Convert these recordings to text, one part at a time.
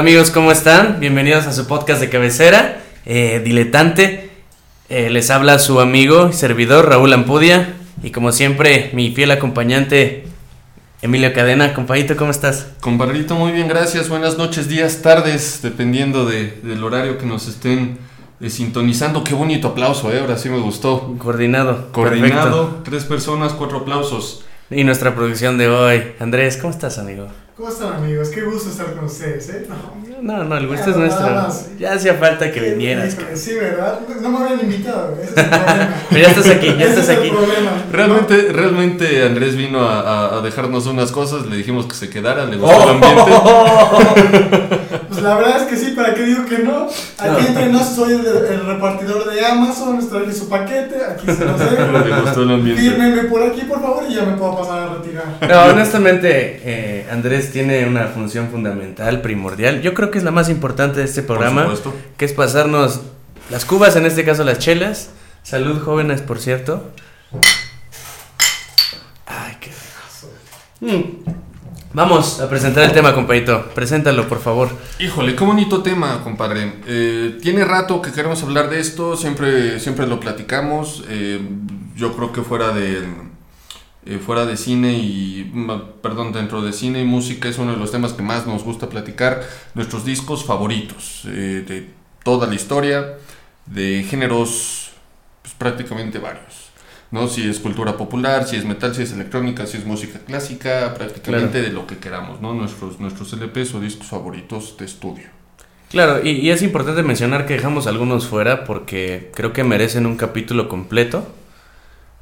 Hola amigos, ¿cómo están? Bienvenidos a su podcast de cabecera, eh, Diletante. Eh, les habla su amigo y servidor Raúl Ampudia y como siempre mi fiel acompañante Emilio Cadena. Compadrito, ¿cómo estás? Compadrito, muy bien, gracias. Buenas noches, días, tardes, dependiendo de, del horario que nos estén eh, sintonizando. Qué bonito aplauso, ¿eh? ahora sí me gustó. Coordinado. Coordinado, Perfecto. tres personas, cuatro aplausos. Y nuestra producción de hoy. Andrés, ¿cómo estás, amigo? ¿Cómo están amigos? Qué gusto estar con ustedes, ¿eh? No. No, no, el gusto Ya, es nuestro. nada más. Ya hacía falta que vinieras. Híjole, Sí, ¿verdad? No me habían invitado, ese es el problema. Pero ya estás aquí, ya Ese estás es el aquí. problema. Realmente, realmente Andrés vino a, a- a dejarnos unas cosas, le dijimos que se quedara, le gustó el Oh. ambiente. Pues la verdad es que sí, ¿para qué digo que no? Aquí No. entre nos soy el, el repartidor de Amazon, traje su paquete, aquí se los le dejo. gustó el ambiente. Fírmenme por aquí, por favor, y ya me puedo pasar a retirar. No, honestamente, eh, Andrés tiene una función fundamental, primordial. Yo creo que es la más importante de este programa, Por supuesto. que es pasarnos las cubas, en este caso las chelas. Salud, jóvenes, por cierto. Ay, qué Mm. Vamos a presentar el tema, compadrito. Preséntalo, por favor. Híjole, qué bonito tema, compadre. Eh, tiene rato que queremos hablar de esto, siempre, siempre lo platicamos. eh, yo creo que fuera de, eh, fuera de cine y, mm, perdón, dentro de cine y música es uno de los temas que más nos gusta platicar. Nuestros discos favoritos eh, de toda la historia, de géneros pues, prácticamente varios. ¿no? Si es cultura popular, si es metal, si es electrónica, si es música clásica, prácticamente de lo que queramos, ¿no? Nuestros, nuestros LPs o discos favoritos de estudio. Claro, y, y es importante mencionar que dejamos algunos fuera porque creo que merecen un capítulo completo.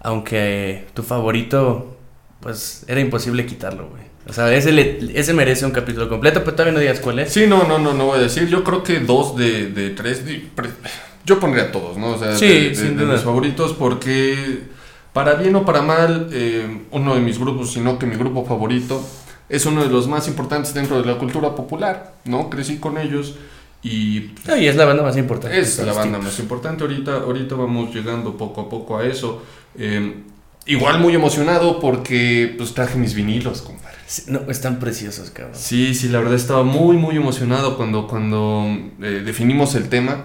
Aunque tu favorito, pues era imposible quitarlo, güey. O sea, ese, le- ese merece un capítulo completo, pero todavía no digas cuál es. Sí, no, no, no, no voy a decir. Yo creo que dos de, de tres. Yo pondría todos, ¿no? O sea, Sí, de, de- sin de duda. mis favoritos porque, para bien o para mal, eh, uno de mis grupos, sino que mi grupo favorito, es uno de los más importantes dentro de la cultura popular, ¿no? Crecí con ellos y No, y es la banda más importante. es la todos banda más importante. Ahorita, ahorita vamos llegando poco a poco a eso. Eh, igual muy emocionado porque pues traje mis vinilos, compadre. Sí, No, están preciosos, cabrón. Sí, sí, la verdad estaba muy, muy emocionado cuando, cuando eh, definimos el tema.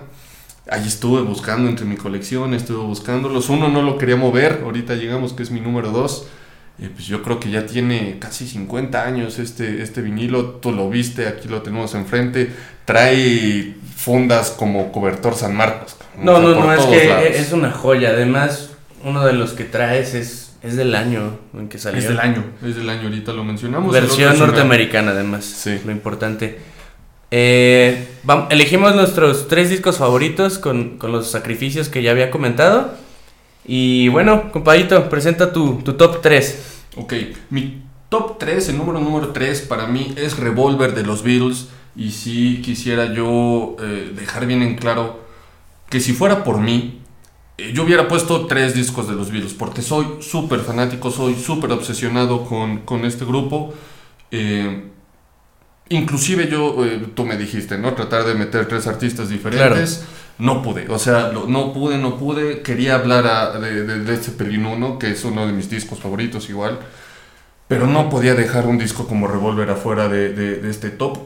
Ahí estuve buscando entre mi colección, estuve buscándolos. Uno no lo quería mover, ahorita llegamos que es mi número dos. Eh, pues yo creo que ya tiene casi 50 años este, este vinilo. Tú lo viste, aquí lo tenemos enfrente. Trae fundas como cobertor San Marcos. No, O sea, no, no, es que lados. es una joya. Además, uno de los que traes es, es del año en que salió. Es del año, es del año, ahorita lo mencionamos. Versión es una- norteamericana, además. Sí. Lo importante. Eh, elegimos nuestros tres discos favoritos con, con los sacrificios que ya había comentado. Y bueno, compadito, presenta tu, tu top 3. Ok, mi top 3, el número número 3 para mí es Revolver de los Beatles. Y sí quisiera yo eh, dejar bien en claro que si fuera por mí, eh, yo hubiera puesto tres discos de los Beatles, porque soy súper fanático, soy súper obsesionado con, con este grupo. Eh, inclusive yo, eh, tú me dijiste, ¿no? Tratar de meter tres artistas diferentes. No pude, o sea, lo- no pude, no pude. Quería hablar a- de, de, de 1, que es uno de mis discos favoritos igual. Pero no podía dejar un disco como Revolver afuera de, de- este top.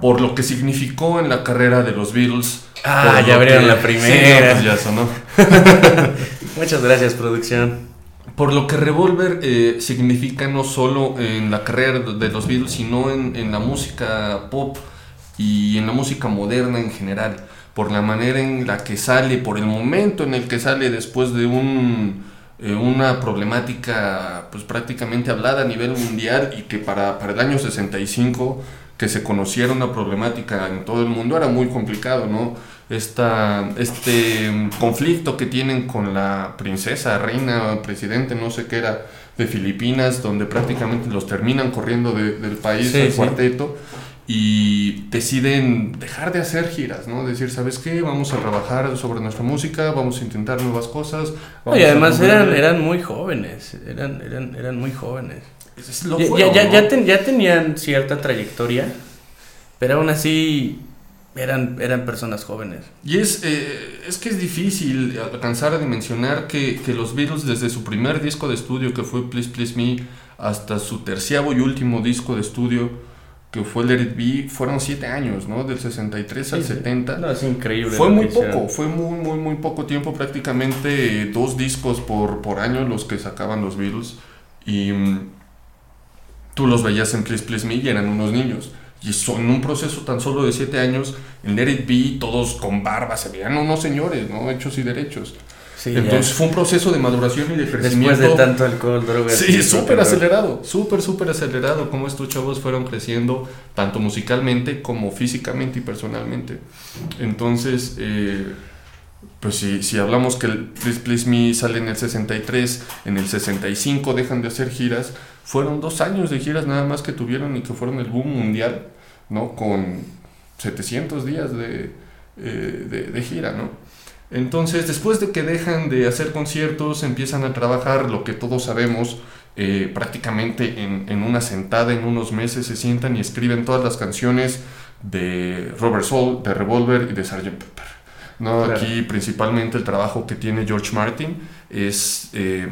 Por lo que significó en la carrera de los Beatles. Ah, ya abrieron que- la Sí, primera. no, pues ya sonó. Muchas gracias, producción. Por lo que Revolver eh, significa no solo en la carrera de los Beatles, sino en, en la música pop y en la música moderna en general. Por la manera en la que sale, por el momento en el que sale después de un, eh, una problemática pues prácticamente hablada a nivel mundial y que para, para el año 65 que se conociera una problemática en todo el mundo era muy complicado, ¿no? Esta, este conflicto que tienen con la princesa, reina, presidente, no sé qué era, de Filipinas, donde prácticamente los terminan corriendo de- del país, Sí, el sí. cuarteto, y deciden dejar de hacer giras, ¿no? Decir, ¿sabes qué? Vamos a trabajar sobre nuestra música, vamos a intentar nuevas cosas. Y además eran, eran muy jóvenes. Eran, eran, eran muy jóvenes. Es lo Ya, ya, ya, ¿no? ya ten- ya tenían cierta trayectoria, pero aún así eran, eran personas jóvenes. Y es, eh, es que es difícil alcanzar a dimensionar que, que los Beatles desde su primer disco de estudio que fue Please Please Me hasta su terciavo y último disco de estudio que fue Let It Be, fueron siete años, ¿no? Del 63 al Sí, sí. 70. No, es increíble. Fue muy hicieron. poco, fue muy, muy, muy poco tiempo, prácticamente dos discos por, por año los que sacaban los Beatles. Y mm, tú los veías en Please Please Me y eran unos niños. Y son un proceso tan solo de siete años, en Let It Be, todos con barba, se veían unos señores, ¿no? Hechos y derechos. Sí, ya. Entonces fue un proceso de maduración y de crecimiento. Después de tanto alcohol, drogas. Sí, súper acelerado, súper, súper acelerado, como estos chavos fueron creciendo, tanto musicalmente como físicamente y personalmente. Entonces, eh, pues si, si hablamos que el Please Please Me sale en el 63, en el 65 dejan de hacer giras, fueron dos años de giras nada más que tuvieron y que fueron el boom mundial, ¿no? Con 700 días de, eh, de, de gira, ¿no? Entonces, después de que dejan de hacer conciertos, empiezan a trabajar lo que todos sabemos, eh, prácticamente en, en una sentada, en unos meses, se sientan y escriben todas las canciones de Robert Soul, de Revolver y de Sgt. Pepper. ¿no? Claro. Aquí principalmente el trabajo que tiene George Martin es eh,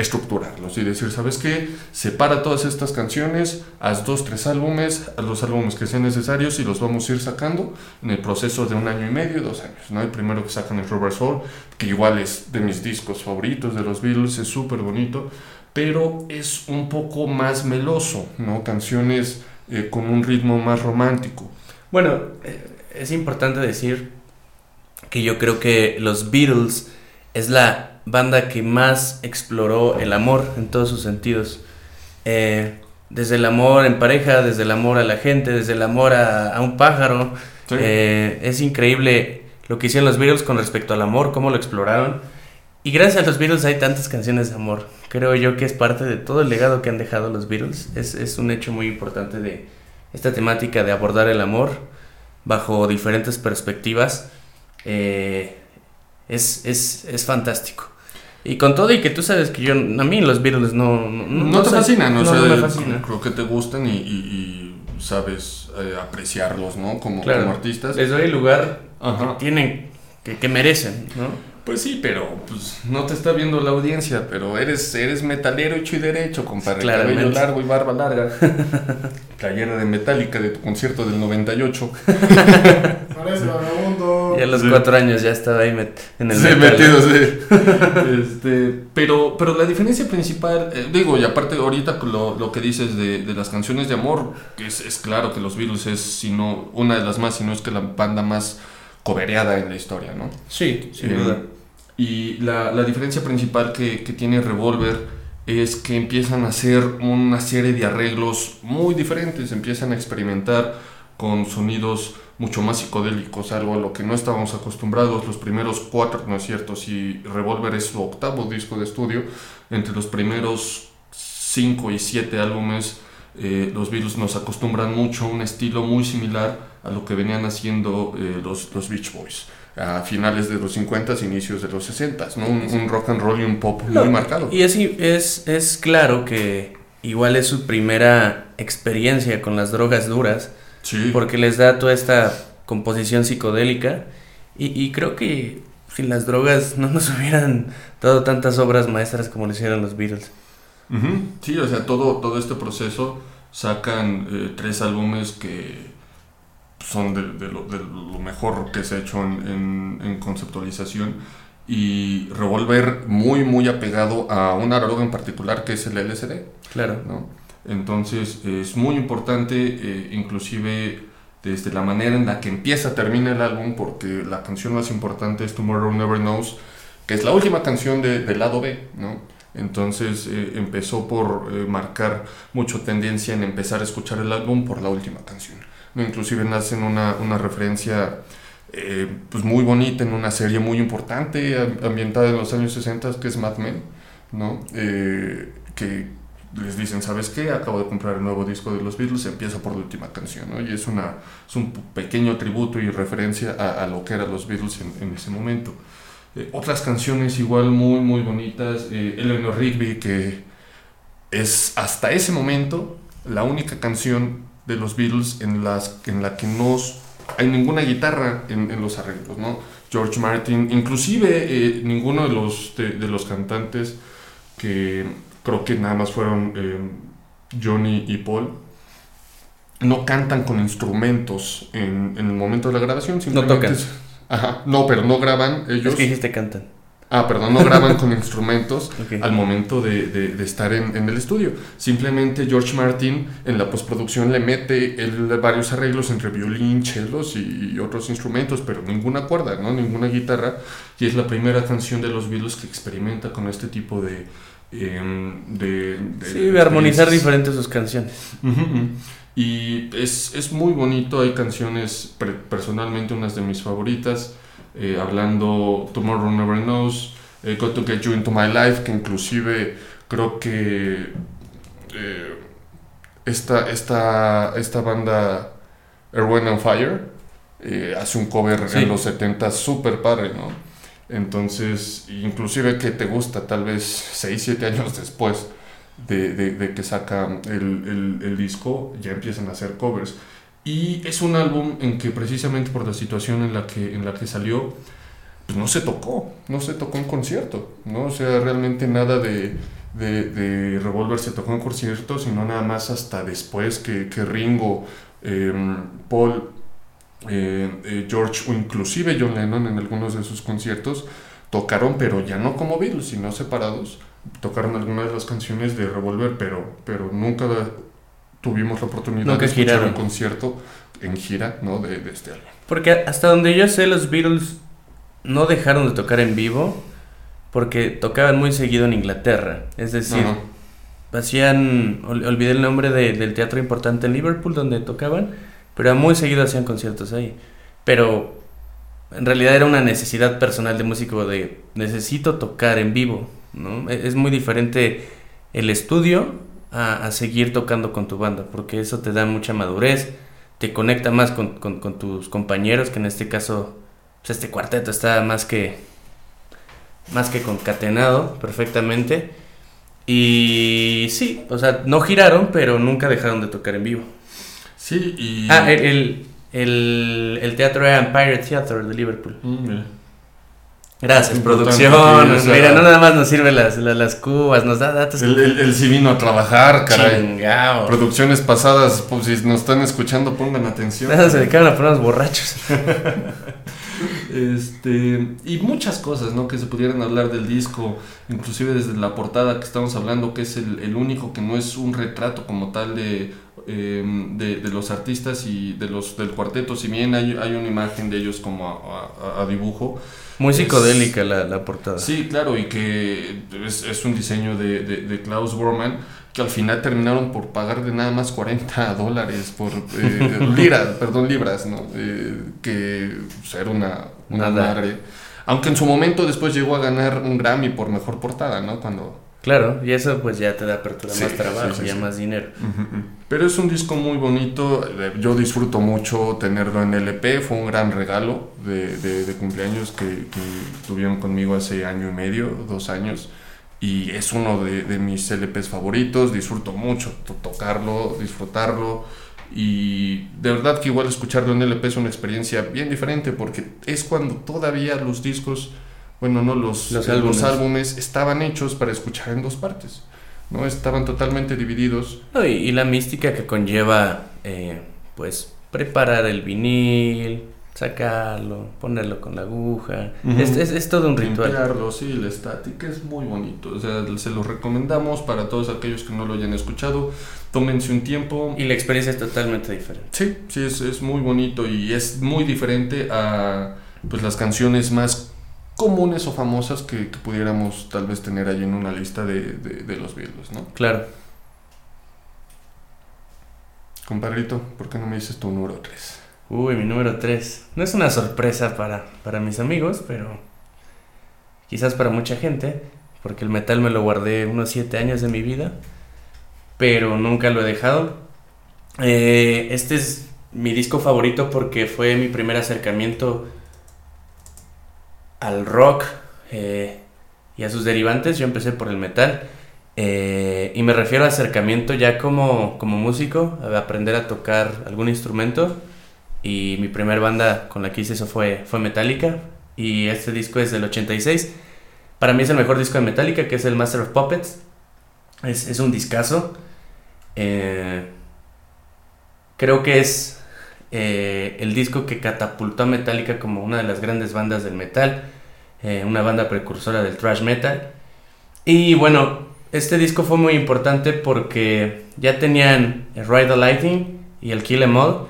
estructurarlos y decir, ¿sabes qué? Separa todas estas canciones, haz dos, tres álbumes, los álbumes que sean necesarios y los vamos a ir sacando en el proceso de un año y medio, dos años. ¿no? El primero que sacan es Robert Soul, que igual es de mis discos favoritos de los Beatles, es súper bonito, pero es un poco más meloso, ¿no? Canciones eh, con un ritmo más romántico. Bueno, eh, es importante decir que yo creo que los Beatles es la banda que más exploró el amor en todos sus sentidos. Eh, desde el amor en pareja, desde el amor a la gente, desde el amor a, a un pájaro. Sí. Eh, es increíble lo que hicieron los Beatles con respecto al amor, cómo lo exploraron. Y gracias a los Beatles hay tantas canciones de amor. Creo yo que es parte de todo el legado que han dejado los Beatles. Es, es un hecho muy importante de esta temática de abordar el amor bajo diferentes perspectivas. Eh, es, es, es fantástico. Y con todo y que tú sabes que yo, a mí los Beatles no... No, No, te fascinan, no, o sea, no me fascinan. creo que te gustan y, y- y sabes eh, apreciarlos, ¿no? Como, Claro. como artistas. Les doy el lugar Ajá. que tienen, que, que merecen, ¿no? Pues sí, pero pues, no te está viendo la audiencia, pero eres, eres metalero hecho y derecho, compadre. Claramente. Cabello largo y barba larga. Playera de Metallica de tu concierto del 98. Parece vagabundo. Y a los Sí. cuatro años ya estaba ahí met- en el Sí, metal. metido, sí. Este, pero, pero la diferencia principal, eh, digo, y aparte ahorita lo, lo que dices de, de las canciones de amor, que es, es claro que los Beatles es, si no, una de las más, si no es que la banda más cobereada en la historia, ¿no? Sí, sin Eh, duda. Y la, la diferencia principal que, que tiene Revolver es que empiezan a hacer una serie de arreglos muy diferentes, empiezan a experimentar con sonidos mucho más psicodélicos, algo a lo que no estábamos acostumbrados. Los primeros cuatro, no es cierto, si Revolver es su octavo disco de estudio, entre los primeros cinco y siete álbumes, eh, los Beatles nos acostumbran mucho a un estilo muy similar a lo que venían haciendo eh, los, los Beach Boys a finales de los 50 inicios de los 60 ¿no? un, un rock and roll y un pop No, muy marcado. Y es, es, es claro que igual es su primera experiencia con las drogas duras, sí, porque les da toda esta composición psicodélica. Y, y creo que sin las drogas no nos hubieran dado tantas obras maestras como lo hicieron los Beatles. Sí, o sea, todo, todo este proceso sacan eh, tres álbumes que son de, de lo, de lo mejor que se ha hecho en, en- en conceptualización y Revolver muy muy apegado a una droga en particular que es el LSD. Claro. ¿no? Entonces es muy importante, eh, inclusive desde la manera en la que empieza, termina el álbum, porque la canción más importante es Tomorrow Never Knows, que es la última canción de- del lado B, ¿no? Entonces eh, empezó por eh, marcar mucho tendencia en empezar a escuchar el álbum por la última canción. ¿no? Inclusive nacen una, una referencia eh, pues muy bonita en una serie muy importante am- ambientada en los años 60 que es Mad Men, ¿no? Eh, que les dicen, ¿sabes qué? Acabo de comprar el nuevo disco de los Beatles, empieza por la última canción, ¿no? Y es, una, es un pequeño tributo y referencia a, a lo que eran los Beatles en, en ese momento. Eh, otras canciones igual muy, muy bonitas, eh, Eleanor Rigby, que es hasta ese momento la única canción de los Beatles en, las, en la que no hay ninguna guitarra en, en los arreglos, ¿no? George Martin, inclusive eh, ninguno de los, de los cantantes que creo que nada más fueron eh, Johnny y Paul, no cantan con instrumentos en, en el momento de la grabación. Simplemente tocan. es- Ajá, no, pero no graban ellos. Es que dijiste cantan. Ah, perdón, no graban con instrumentos Ok. al momento de, de- de estar en, en el estudio. Simplemente George Martin en la postproducción le mete el- varios arreglos entre violín, chelos y, y otros instrumentos, pero ninguna cuerda, ¿no? Ninguna guitarra. Y es la primera canción de los Beatles que experimenta con este tipo de... em, de, de- Sí, de armonizar diferentes sus canciones. Y es, es muy bonito, hay canciones, personalmente unas de mis favoritas, eh, hablando Tomorrow Never Knows, eh, Got to Get You Into My Life, que inclusive creo que eh, esta, esta, esta banda Erwin and Fire eh, hace un cover Sí. en los 70 súper padre, ¿no? Entonces, inclusive que te gusta tal vez 6, 7 años después de, de- que saca el, el- el disco, ya empiezan a hacer covers. Y es un álbum en que precisamente por la situación en la que, en la que salió, pues no se tocó, no se tocó en concierto, ¿no? O sea, realmente nada de, de, de Revolver se tocó en concierto, sino nada más hasta después que, que Ringo, eh, Paul, eh, eh, George o inclusive John Lennon en algunos de sus conciertos tocaron, pero ya no como Beatles, sino separados. Tocaron algunas de las canciones de Revolver, pero, pero nunca tuvimos la oportunidad Nunca de escuchar giraron. un concierto en gira ¿no? de, de este álbum. Porque hasta donde yo sé, los Beatles no dejaron de tocar en vivo porque tocaban muy seguido en Inglaterra. Es decir, hacían, ol- olvidé el nombre de- del teatro importante en Liverpool donde tocaban, pero muy seguido hacían conciertos ahí. Pero en realidad era una necesidad personal de músico de necesito tocar en vivo, ¿no? E- Es muy diferente el estudio a, a seguir tocando con tu banda, porque eso te da mucha madurez, te conecta más con, con- con tus compañeros, que en este caso, pues este cuarteto está más que, más que concatenado perfectamente. Y sí, o sea, no giraron, pero nunca dejaron de tocar en vivo. Sí, y... Ah, el, el, el- el teatro era Empire Theatre de Liverpool. Mm, mira. Gracias, producción. sí, o sea- Mira, no nada más nos sirven las, las, las cubas, nos da datos. Él, él- él sí vino a trabajar, caray. Chingao. Producciones pasadas, pues si nos están escuchando, pongan atención. Nada, se dedicaron a ponernos borrachos. Este, y muchas cosas, ¿no? Que se pudieran hablar del disco, inclusive desde la portada que estamos hablando, que es el, el único que no es un retrato como tal de, eh, de, de los artistas y de los del cuarteto, si bien hay, hay una imagen de ellos como a, a- a dibujo. Muy Es- psicodélica la, la portada. Sí, claro, y que es, es un diseño de, de, de Klaus Bormann que al final terminaron por pagar de nada más 40 dólares por eh, liras, perdón, libras, ¿no? Eh, que pues, era una, una madre. Aunque en su momento después llegó a ganar un Grammy por mejor portada, ¿no? Cuando... Claro, y eso pues ya te da apertura Sí, más trabajo, sí, sí, ya más dinero. Pero es un disco muy bonito, eh, yo disfruto mucho tenerlo en LP, fue un gran regalo de, de- de cumpleaños que, que tuvieron conmigo hace año y medio, dos años, y es uno de, de mis LPs favoritos, disfruto mucho to- tocarlo, disfrutarlo, y de verdad que igual escucharlo en LP es una experiencia bien diferente porque es cuando todavía los discos, bueno, no los, Los eh, álbumes. álbumes estaban hechos para escuchar en dos partes. ¿no? Estaban totalmente divididos No, y, y la mística que conlleva, eh, pues, preparar el vinil, sacarlo, ponerlo con la aguja. Ujú. es, es- es todo un ritual. Limpiarlo, sí, la estática es muy bonito. O sea, se lo recomendamos para todos aquellos que no lo hayan escuchado. Tómense un tiempo. Y la experiencia es totalmente diferente. Sí, sí, es, es muy bonito y es muy diferente a pues, las canciones más comunes o famosas que, que pudiéramos tal vez tener ahí en una lista de, de- de los Beatles, ¿no? Claro. Compadrito, ¿por qué no me dices tu número 3? Uy, mi número 3. No es una sorpresa para, para mis amigos, pero quizás para mucha gente, porque el metal me lo guardé unos 7 años de mi vida, pero nunca lo he dejado. Eh, este es mi disco favorito porque fue mi primer acercamiento al rock eh, y a sus derivantes. Yo empecé por el metal. eh, y me refiero a acercamiento ya como, como músico, a aprender a tocar algún instrumento. Y mi primer banda con la que hice eso fue, fue Metallica. Y este disco es del 86. Para mí es el mejor disco de Metallica, que es el Master of Puppets. Es, es un discazo. eh, creo que es eh, el disco que catapultó a Metallica como una de las grandes bandas del metal, eh, una banda precursora del thrash metal. Y bueno, este disco fue muy importante porque ya tenían el Ride the Lightning y el Kill Em All.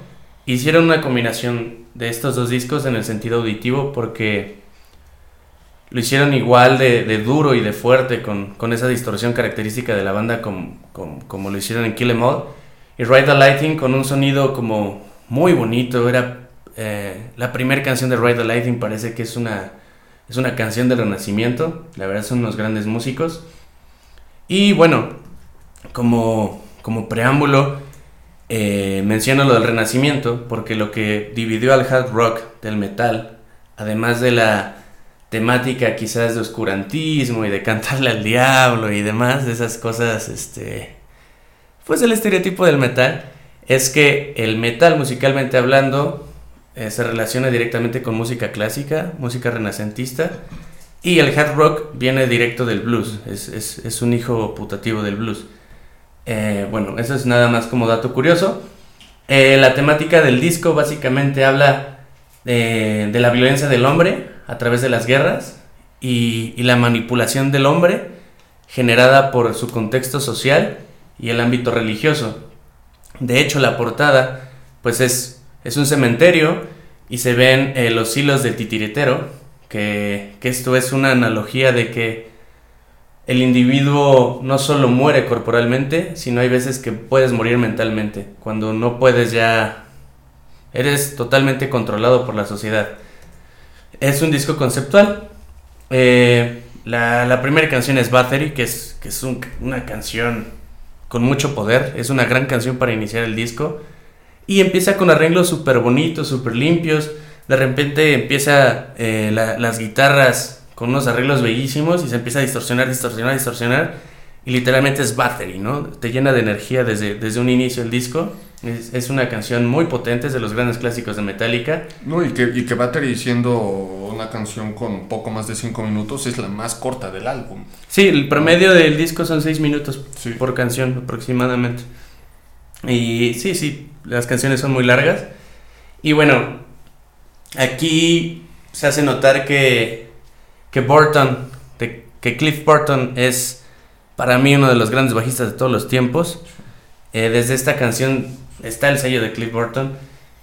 Hicieron una combinación de estos dos discos en el sentido auditivo porque lo hicieron igual de, duro y de fuerte con, con, esa distorsión característica de la banda como, como, como, lo hicieron en Kill Em All. Y Ride the Lightning con un sonido como muy bonito. Era eh, la primera canción de Ride the Lightning parece que es una, es una canción del renacimiento. La verdad son unos grandes músicos. Y bueno, como, como preámbulo, eh, menciono lo del renacimiento porque lo que dividió al hard rock del metal, además de la temática quizás de oscurantismo y de cantarle al diablo y demás, de esas cosas, este, pues el estereotipo del metal, es que el metal musicalmente hablando eh, se relaciona directamente con música clásica, música renacentista, y el hard rock viene directo del blues, es, es, es un hijo putativo del blues. Eh, bueno, eso es nada más como dato curioso. Eh, la temática del disco básicamente habla de, la violencia del hombre a través de las guerras y, la manipulación del hombre generada por su contexto social y el ámbito religioso. De hecho, la portada pues es, es un cementerio y se ven eh, los hilos del titiritero, que, que esto es una analogía de que el individuo no solo muere corporalmente, sino hay veces que puedes morir mentalmente, cuando no puedes ya... Eres totalmente controlado por la sociedad. Es un disco conceptual. Eh, la, la, primera canción es Battery, que es, que es un, una canción con mucho poder. Es una gran canción para iniciar el disco. Y empieza con arreglos súper bonitos, súper limpios. De repente empieza eh, la, las guitarras con unos arreglos bellísimos y se empieza a distorsionar, distorsionar, distorsionar. Y literalmente es battery, ¿no? Te llena de energía desde, desde un inicio el disco. Es, es, una canción muy potente, es de los grandes clásicos de Metallica. No, y que, y que Battery, siendo una canción con poco más de 5 minutos, es la más corta del álbum. Sí, el promedio del disco son 6 minutos sí. por canción aproximadamente. Y sí, sí, las canciones son muy largas. Y bueno, aquí se hace notar que, que Burton, que Cliff Burton es para mí uno de los grandes bajistas de todos los tiempos. Eh, desde esta canción está el sello de Cliff Burton.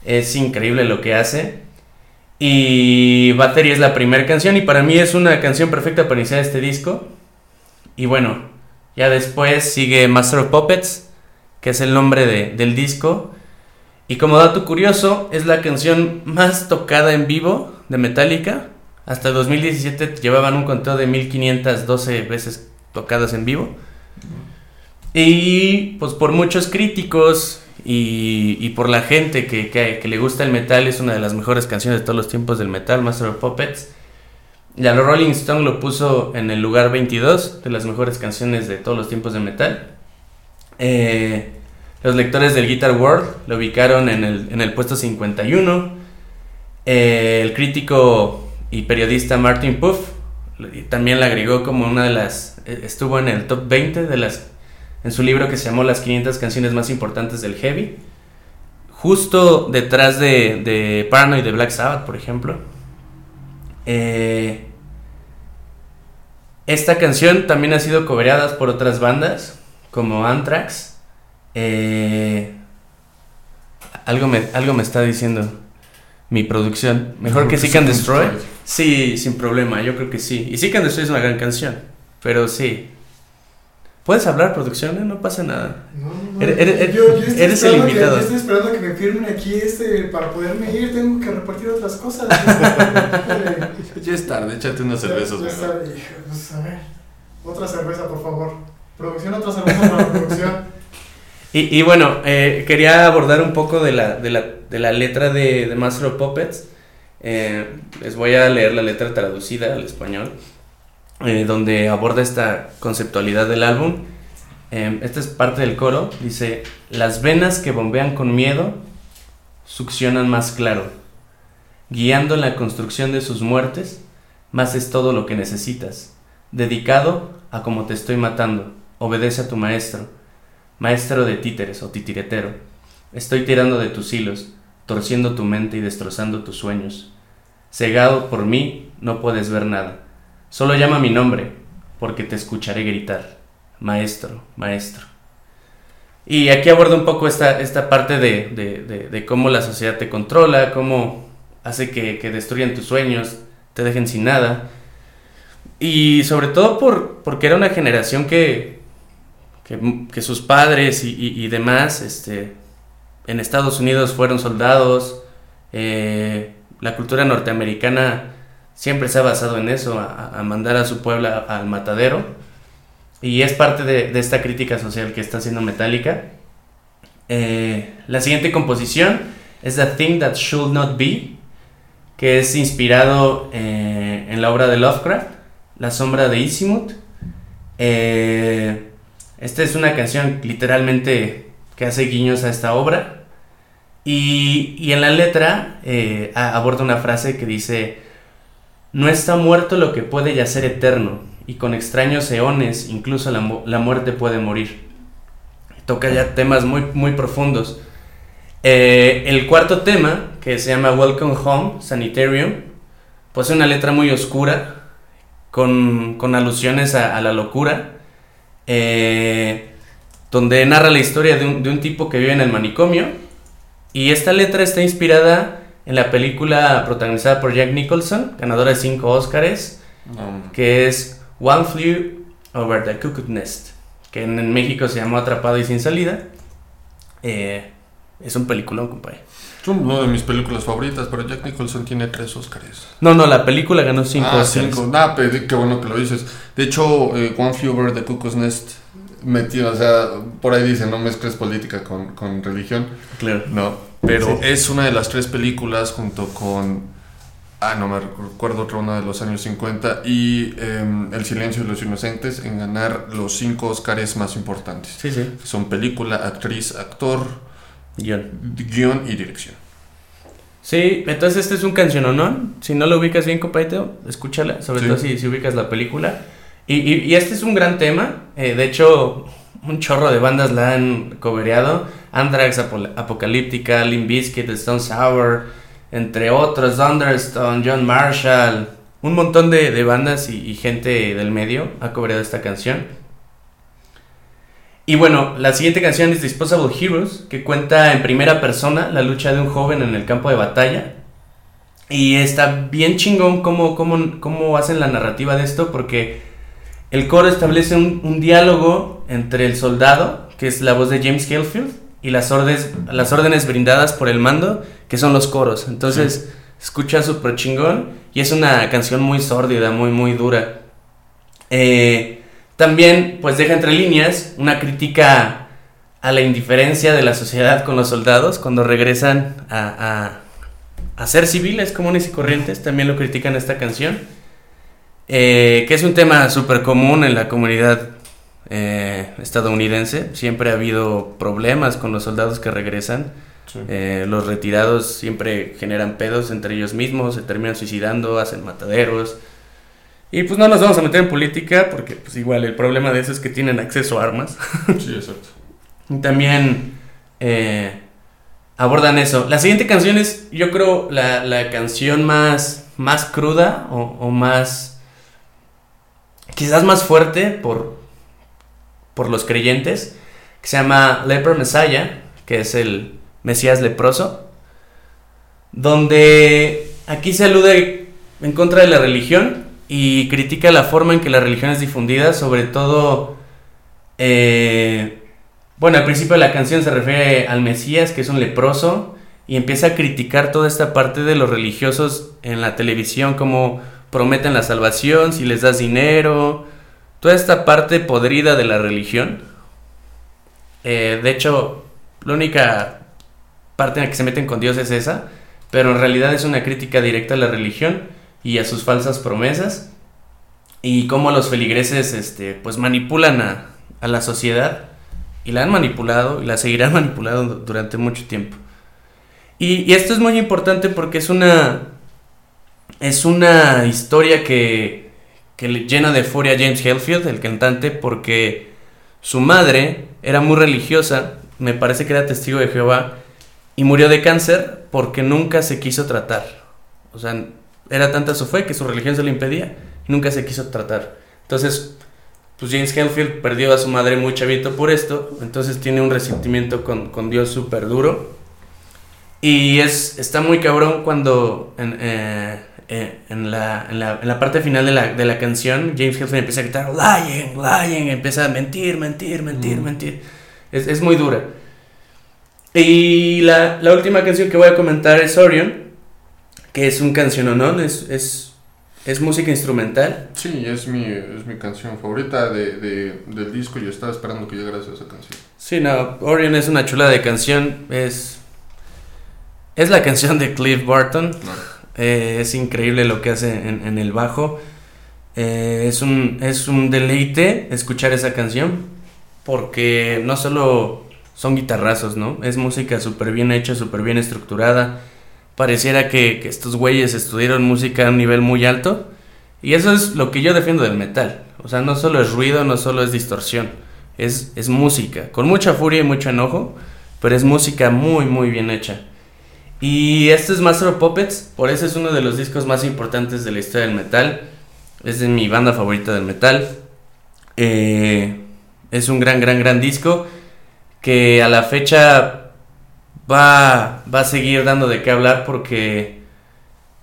Es increíble lo que hace. Y Battery es la primera canción y para mí es una canción perfecta para iniciar este disco. Y bueno, ya después sigue Master of Puppets, que es el nombre de, del disco. Y como dato curioso, es la canción más tocada en vivo de Metallica. Hasta 2017 llevaban un conteo de 1512 veces tocadas en vivo. Y pues por muchos críticos y, por la gente que, que, le gusta el metal, es una de las mejores canciones de todos los tiempos del metal, Master of Puppets. Ya los Rolling Stone lo puso en el lugar 22 de las mejores canciones de todos los tiempos de metal. Eh, los lectores del Guitar World lo ubicaron en el, en el puesto 51. Eh, el crítico y periodista Martin Puff también la agregó como una de las... Estuvo en el top 20 de las... En su libro que se llamó Las 500 canciones más importantes del heavy. Justo detrás de, de Paranoid de Black Sabbath, por ejemplo. Eh, esta canción también ha sido cobereada por otras bandas, como Anthrax. Eh, algo, me, algo me está diciendo mi producción. Mejor que Seek and Destroy. Sí, sin problema, yo creo que sí. Y Seek and Destroy es una gran canción, pero sí. ¿Puedes hablar, producción? No pasa nada. No, no, eres, eres, yo, yo eres el invitado. Que, yo estoy esperando que me firmen aquí este para poderme ir. Tengo que repartir otras cosas. ya es tarde, échate unas cervezas. Ya, ya pues, a ver, otra cerveza, por favor. Producción, otra cerveza para la producción. Y, y bueno, eh, quería abordar un poco de la, de la, de la letra de, de Master of Puppets. Eh, les voy a leer la letra traducida al español. Eh, donde aborda esta conceptualidad del álbum. Eh, esta es parte del coro. Dice, las venas que bombean con miedo succionan más claro. Guiando la construcción de sus muertes, más es todo lo que necesitas. Dedicado a como te estoy matando. Obedece a tu maestro. Maestro de títeres o titiretero. Estoy tirando de tus hilos, torciendo tu mente y destrozando tus sueños. Cegado por mí, no puedes ver nada. Solo llama mi nombre, porque te escucharé gritar. Maestro, maestro. Y aquí abordo un poco esta, esta parte de, de, de, cómo la sociedad te controla, cómo hace que, que, destruyan tus sueños, te dejen sin nada. Y sobre todo por, porque era una generación que, que, que sus padres y, y, y, demás este, en Estados Unidos fueron soldados. Eh, la cultura norteamericana siempre se ha basado en eso, a, a mandar a su pueblo al matadero. Y es parte de, de, esta crítica social que está haciendo Metallica. Eh, la siguiente composición es The Thing That Should Not Be, que es inspirado eh, en la obra de Lovecraft, La sombra de Isimuth. Eh, esta es una canción literalmente que hace guiños a esta obra. Y, en la letra eh, aborda una frase que dice, no está muerto lo que puede yacer eterno, y con extraños eones incluso la, muerte puede morir. Toca ya temas muy, muy profundos. Eh, el cuarto tema, que se llama Welcome Home, Sanitarium, posee una letra muy oscura, con, con alusiones a, la locura, eh, donde narra la historia de un tipo que vive en el manicomio. Y esta letra está inspirada en la película protagonizada por Jack Nicholson, ganadora de 5 Oscars, que es One Flew Over the Cuckoo's Nest, que en, México se llamó Atrapado y Sin Salida. Eh, es un peliculón, compadre. Es una de mis películas favoritas, pero Jack Nicholson tiene tres Oscars. No, no, la película ganó cinco ah, cinco. Ah, qué bueno que lo dices. De hecho, eh, One Flew Over the Cuckoo's Nest metido, o sea, por ahí dice, no mezcles política con, con religión. Claro. No, pero sí. es una de las tres películas junto con... Ah, no me recuerdo otra una de los años 50 y eh, El silencio de los inocentes en ganar los cinco Oscars más importantes. Sí, sí. Son película, actriz, actor, guion, guion y dirección. Sí, entonces este es un canciononón. Si no lo ubicas bien, compaito, escúchala, sobre sí. todo si, si, ubicas la película. Y, este es un gran tema. Eh, de hecho, un chorro de bandas la han cobereado. Anthrax, Ap Apocalíptica, Limp Bizkit, Stone Sour, entre otros, Thunderstone, John Marshall. Un montón de, de bandas y, y, gente del medio ha cobereado esta canción. Y bueno, la siguiente canción es Disposable Heroes, que cuenta en primera persona la lucha de un joven en el campo de batalla. Y está bien chingón cómo, cómo, cómo hacen la narrativa de esto, porque el coro establece un, un, diálogo entre el soldado, que es la voz de James Hetfield, y las órdenes, las órdenes brindadas por el mando, que son los coros. Entonces, sí. escucha súper chingón, y es una canción muy sórdida, muy, muy dura. Eh, también, pues deja entre líneas una crítica a la indiferencia de la sociedad con los soldados cuando regresan a, a, a ser civiles comunes y corrientes. También lo critican esta canción. Eh, que es un tema súper común en la comunidad eh, estadounidense. Siempre ha habido problemas con los soldados que regresan. Sí. Eh, los retirados siempre generan pedos entre ellos mismos, se terminan suicidando, hacen mataderos. Y pues no nos vamos a meter en política porque pues igual el problema de eso es que tienen acceso a armas. Sí, exacto. y también eh, abordan eso. La siguiente canción es, yo creo, la, la canción más, más cruda o, o, más... quizás más fuerte por, por los creyentes, que se llama Leper Messiah, que es el Mesías leproso, donde aquí se alude en contra de la religión y critica la forma en que la religión es difundida, sobre todo, eh, bueno, al principio de la canción se refiere al Mesías, que es un leproso, y empieza a criticar toda esta parte de los religiosos en la televisión, como prometen la salvación, si les das dinero, toda esta parte podrida de la religión. Eh, de hecho, la única parte en la que se meten con Dios es esa, pero en realidad es una crítica directa a la religión y a sus falsas promesas y cómo los feligreses este, pues manipulan a, a la sociedad y la han manipulado y la seguirán manipulando durante mucho tiempo. Y, y, esto es muy importante porque es una es una historia que, que llena de furia a James Hetfield, el cantante, porque su madre era muy religiosa, me parece que era testigo de Jehová, y murió de cáncer porque nunca se quiso tratar. O sea, era tanta su fe que su religión se lo impedía nunca se quiso tratar. Entonces, pues James Hetfield perdió a su madre muy chavito por esto, entonces tiene un resentimiento con, con Dios súper duro. Y es, está muy cabrón cuando eh, eh, en, la, en, la, en, la, parte final de la, de la canción James Hetfield empieza a gritar lying, lying, empieza a mentir, mentir, mentir, mm. mentir. Es, es, muy dura. Y la, la, última canción que voy a comentar es Orion, que es un canción no es, es ¿Es música instrumental? Sí, es mi, es mi canción favorita de, de, del disco y estaba esperando que llegaras a esa canción. Sí, no, Orion es una chula de canción, es, es la canción de Cliff Barton, eh, es increíble lo que hace en, el bajo, eh, es, un, es un deleite escuchar esa canción, porque no solo son guitarrazos, ¿no? Es música súper bien hecha, súper bien estructurada pareciera que, que, estos güeyes estudiaron música a un nivel muy alto. Y eso es lo que yo defiendo del metal. O sea, no solo es ruido, no solo es distorsión. Es, es música, con mucha furia y mucho enojo, pero es música muy, muy bien hecha. Y este es Master of Puppets, por eso es uno de los discos más importantes de la historia del metal. Es de mi banda favorita del metal. Eh, es un gran, gran, gran disco que a la fecha va, va a seguir dando de qué hablar porque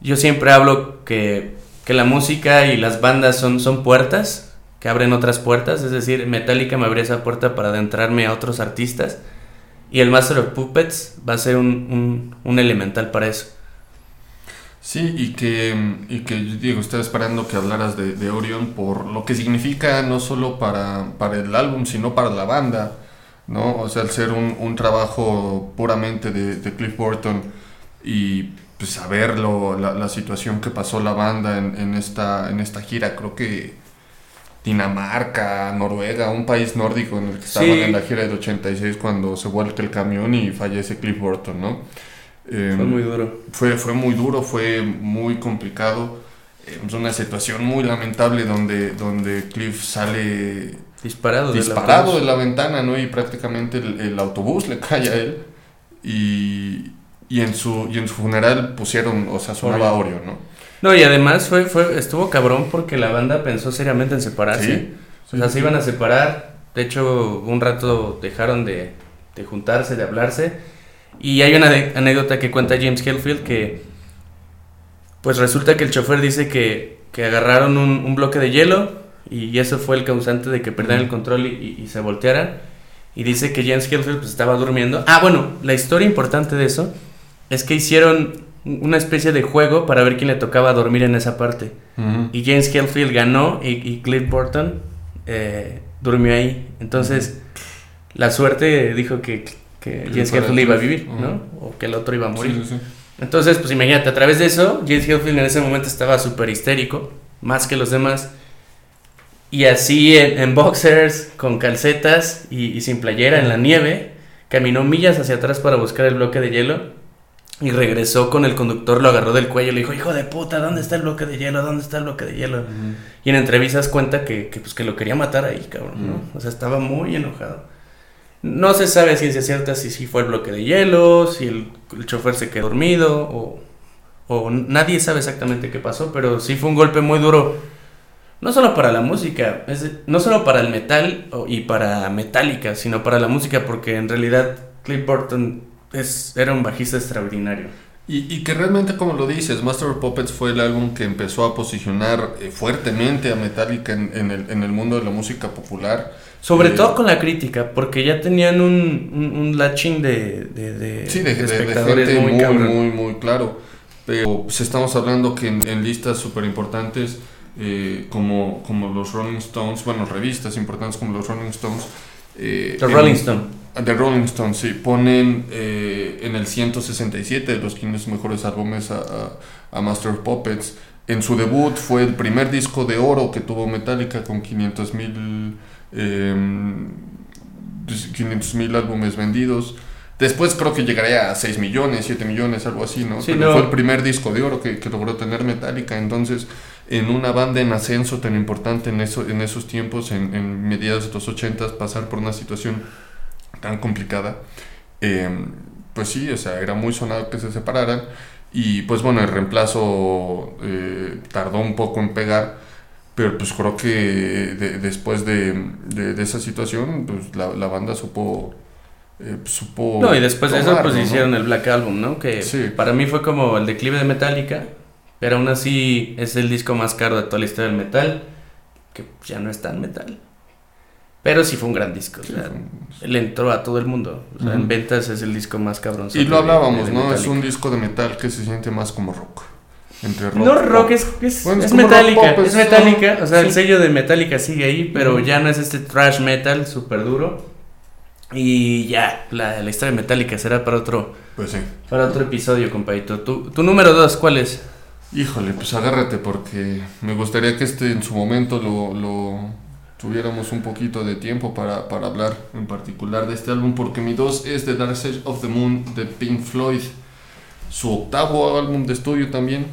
yo siempre hablo que, que la música y las bandas son, son puertas que abren otras puertas, es decir, Metallica me abrió esa puerta para adentrarme a otros artistas y el Master of Puppets va a ser un, un, elemental para eso. Sí, y que, y que digo, estaba esperando que hablaras de, de, Orion por lo que significa no solo para, para el álbum, sino para la banda. ¿no? O sea, al ser un, un trabajo puramente de, de, Cliff Burton y pues saber la, la, situación que pasó la banda en, esta, en esta gira, creo que Dinamarca, Noruega, un país nórdico en el que estaban en la gira del 86 cuando se vuelca el camión y fallece Cliff Burton, ¿no? Eh, fue muy duro. Fue, fue muy duro, fue muy complicado. Eh, es una situación muy lamentable donde, donde Cliff sale Disparado, disparado de, la ventana, ¿no? Y prácticamente el, autobús le cae a él. Y, y, en su, y en su funeral pusieron, o sea, sonaba Oreo, ¿no? No, y además fue, fue, estuvo cabrón porque la banda pensó seriamente en separarse. o sea, se iban a separar. De hecho, un rato dejaron de, de juntarse, de hablarse. Y hay una anécdota que cuenta James Hetfield que, pues resulta que el chofer dice que, que agarraron un, un bloque de hielo y eso fue el causante de que perdieran el control y, se voltearan. Y dice que James Hetfield pues, estaba durmiendo. Ah, bueno, la historia importante de eso es que hicieron una especie de juego para ver quién le tocaba dormir en esa parte. Y James Hetfield ganó y, Cliff Burton eh, durmió ahí. Entonces, la suerte dijo que, que James Hetfield iba a vivir, ¿no? O que el otro iba a morir. Entonces, pues imagínate, a través de eso, James Hetfield en ese momento estaba súper histérico, más que los demás. Y así en, boxers, con calcetas y, sin playera en la nieve, caminó millas hacia atrás para buscar el bloque de hielo y regresó con el conductor, lo agarró del cuello y le dijo, hijo de puta, ¿dónde está el bloque de hielo? ¿Dónde está el bloque de hielo? Y en entrevistas cuenta que, que, pues, que lo quería matar ahí, cabrón, ¿no? O sea, estaba muy enojado. No se sabe si es cierta si sí fue el bloque de hielo, si el, el chofer se quedó dormido o, o nadie sabe exactamente qué pasó, pero sí fue un golpe muy duro no solo para la música, es, no solo para el metal y para Metallica, sino para la música, porque en realidad Cliff Burton es, era un bajista extraordinario. Y, y, que realmente, como lo dices, Master of Puppets fue el álbum que empezó a posicionar eh, fuertemente a Metallica en, en, el, en, el, mundo de la música popular. Sobre eh, todo con la crítica, porque ya tenían un, un, un latching de, de, de, sí, de, de espectadores muy, muy, muy, muy, claro. Pero pues, estamos hablando que en, en listas súper importantes eh, como, como los Rolling Stones, bueno, revistas importantes como los Rolling Stones. Eh, The Rolling Stone. The Rolling Stones, sí, ponen eh, en el 167 de los 500 mejores álbumes a, a, Master of Puppets. En su debut fue el primer disco de oro que tuvo Metallica con 500 mil 500 mil álbumes vendidos. Después creo que llegaría a 6 millones, 7 millones, algo así, ¿no? Pero fue el primer disco de oro que, que logró tener Metallica. Entonces, en una banda en ascenso tan importante en, eso, en esos tiempos, en, en mediados de los 80, pasar por una situación tan complicada, eh, pues sí, o sea, era muy sonado que se separaran. Y pues bueno, el reemplazo eh, tardó un poco en pegar, pero pues creo que de- después de, de- de esa situación, pues la, la banda supo... eh, supo No, y después de eso, pues ¿no? hicieron el Black Album, ¿no? Que Sí. para mí fue como el declive de Metallica, pero aún así es el disco más caro de toda la historia del metal, que ya no es tan metal. Pero sí fue un gran disco, o Sí, sea, fue un- él entró a todo el mundo. O sea, en ventas es el disco más cabrón. Y lo hablábamos, ¿no? Es un disco de metal que se siente más como rock. Entre rock No, rock es, es, Bueno, es es rock pop, es Metallica, o sea, el sello de Metallica sigue ahí, pero ya no es este trash metal súper duro. Y ya, la, la historia de Metallica será para otro, Pues sí. para otro episodio, compadito. Tu, tu número dos, ¿cuál es? Híjole, pues agárrate porque me gustaría que este en su momento lo, lo tuviéramos un poquito de tiempo para, para hablar en particular de este álbum porque mi dos es The Dark Side of the Moon de Pink Floyd, su octavo álbum de estudio también,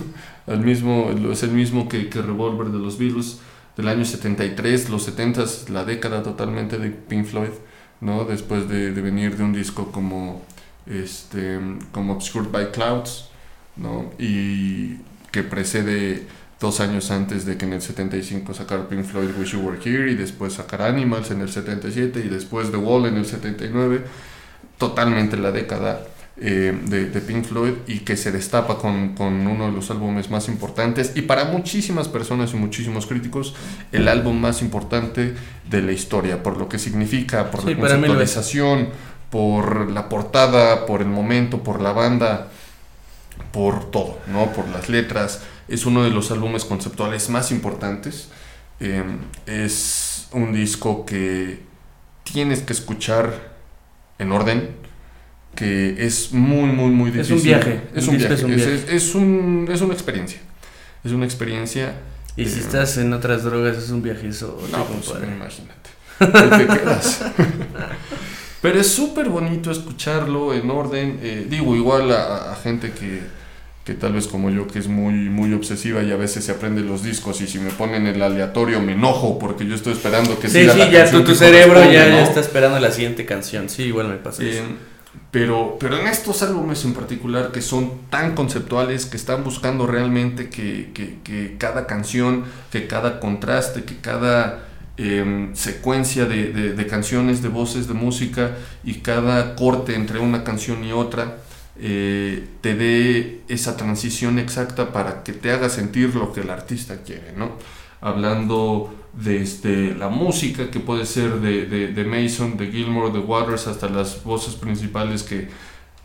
el mismo, es el mismo que, que Revolver de los Beatles del año 73, los 70 la década totalmente de Pink Floyd, ¿no? Después de, de venir de un disco como, este, como Obscured by Clouds, ¿no? Y que precede dos años antes de que en el 75 sacara Pink Floyd Wish You Were Here y después sacar Animals en el 77 y después The Wall en el 79, totalmente la década eh, de, de Pink Floyd y que se destapa con, con uno de los álbumes más importantes y para muchísimas personas y muchísimos críticos el álbum más importante de la historia, por lo que significa, por Sí, la conceptualización, por la portada, por el momento, por la banda, por todo, ¿no? Por las letras. Es uno de los álbumes conceptuales más importantes. Eh, es un disco que tienes que escuchar en orden, que es muy, muy, muy Es difícil. un viaje, Es un viaje. es un viaje. es- es un- es una experiencia. Es una experiencia. Y si Eh, estás en otras drogas, es un viajezo. No, pues imagínate. Te quedas. Pero es súper bonito escucharlo en orden. eh, digo, igual a, a gente que, que tal vez como yo, que es muy, muy obsesiva y a veces se aprende los discos y si me ponen el aleatorio me enojo porque yo estoy esperando que Sí, siga sí, la ya canción tu, cerebro ya, está esperando la siguiente canción. Sí, igual me pasa eso. Eh, pero, pero en estos álbumes en particular que son tan conceptuales, que están buscando realmente que, que- que cada canción, que cada contraste, que cada em, secuencia de, de- de canciones, de voces, de música y cada corte entre una canción y otra eh, te dé esa transición exacta para que te haga sentir lo que el artista quiere, ¿no? Hablando desde la música que puede ser de, de, de Mason, de Gilmore, de Waters, hasta las voces principales que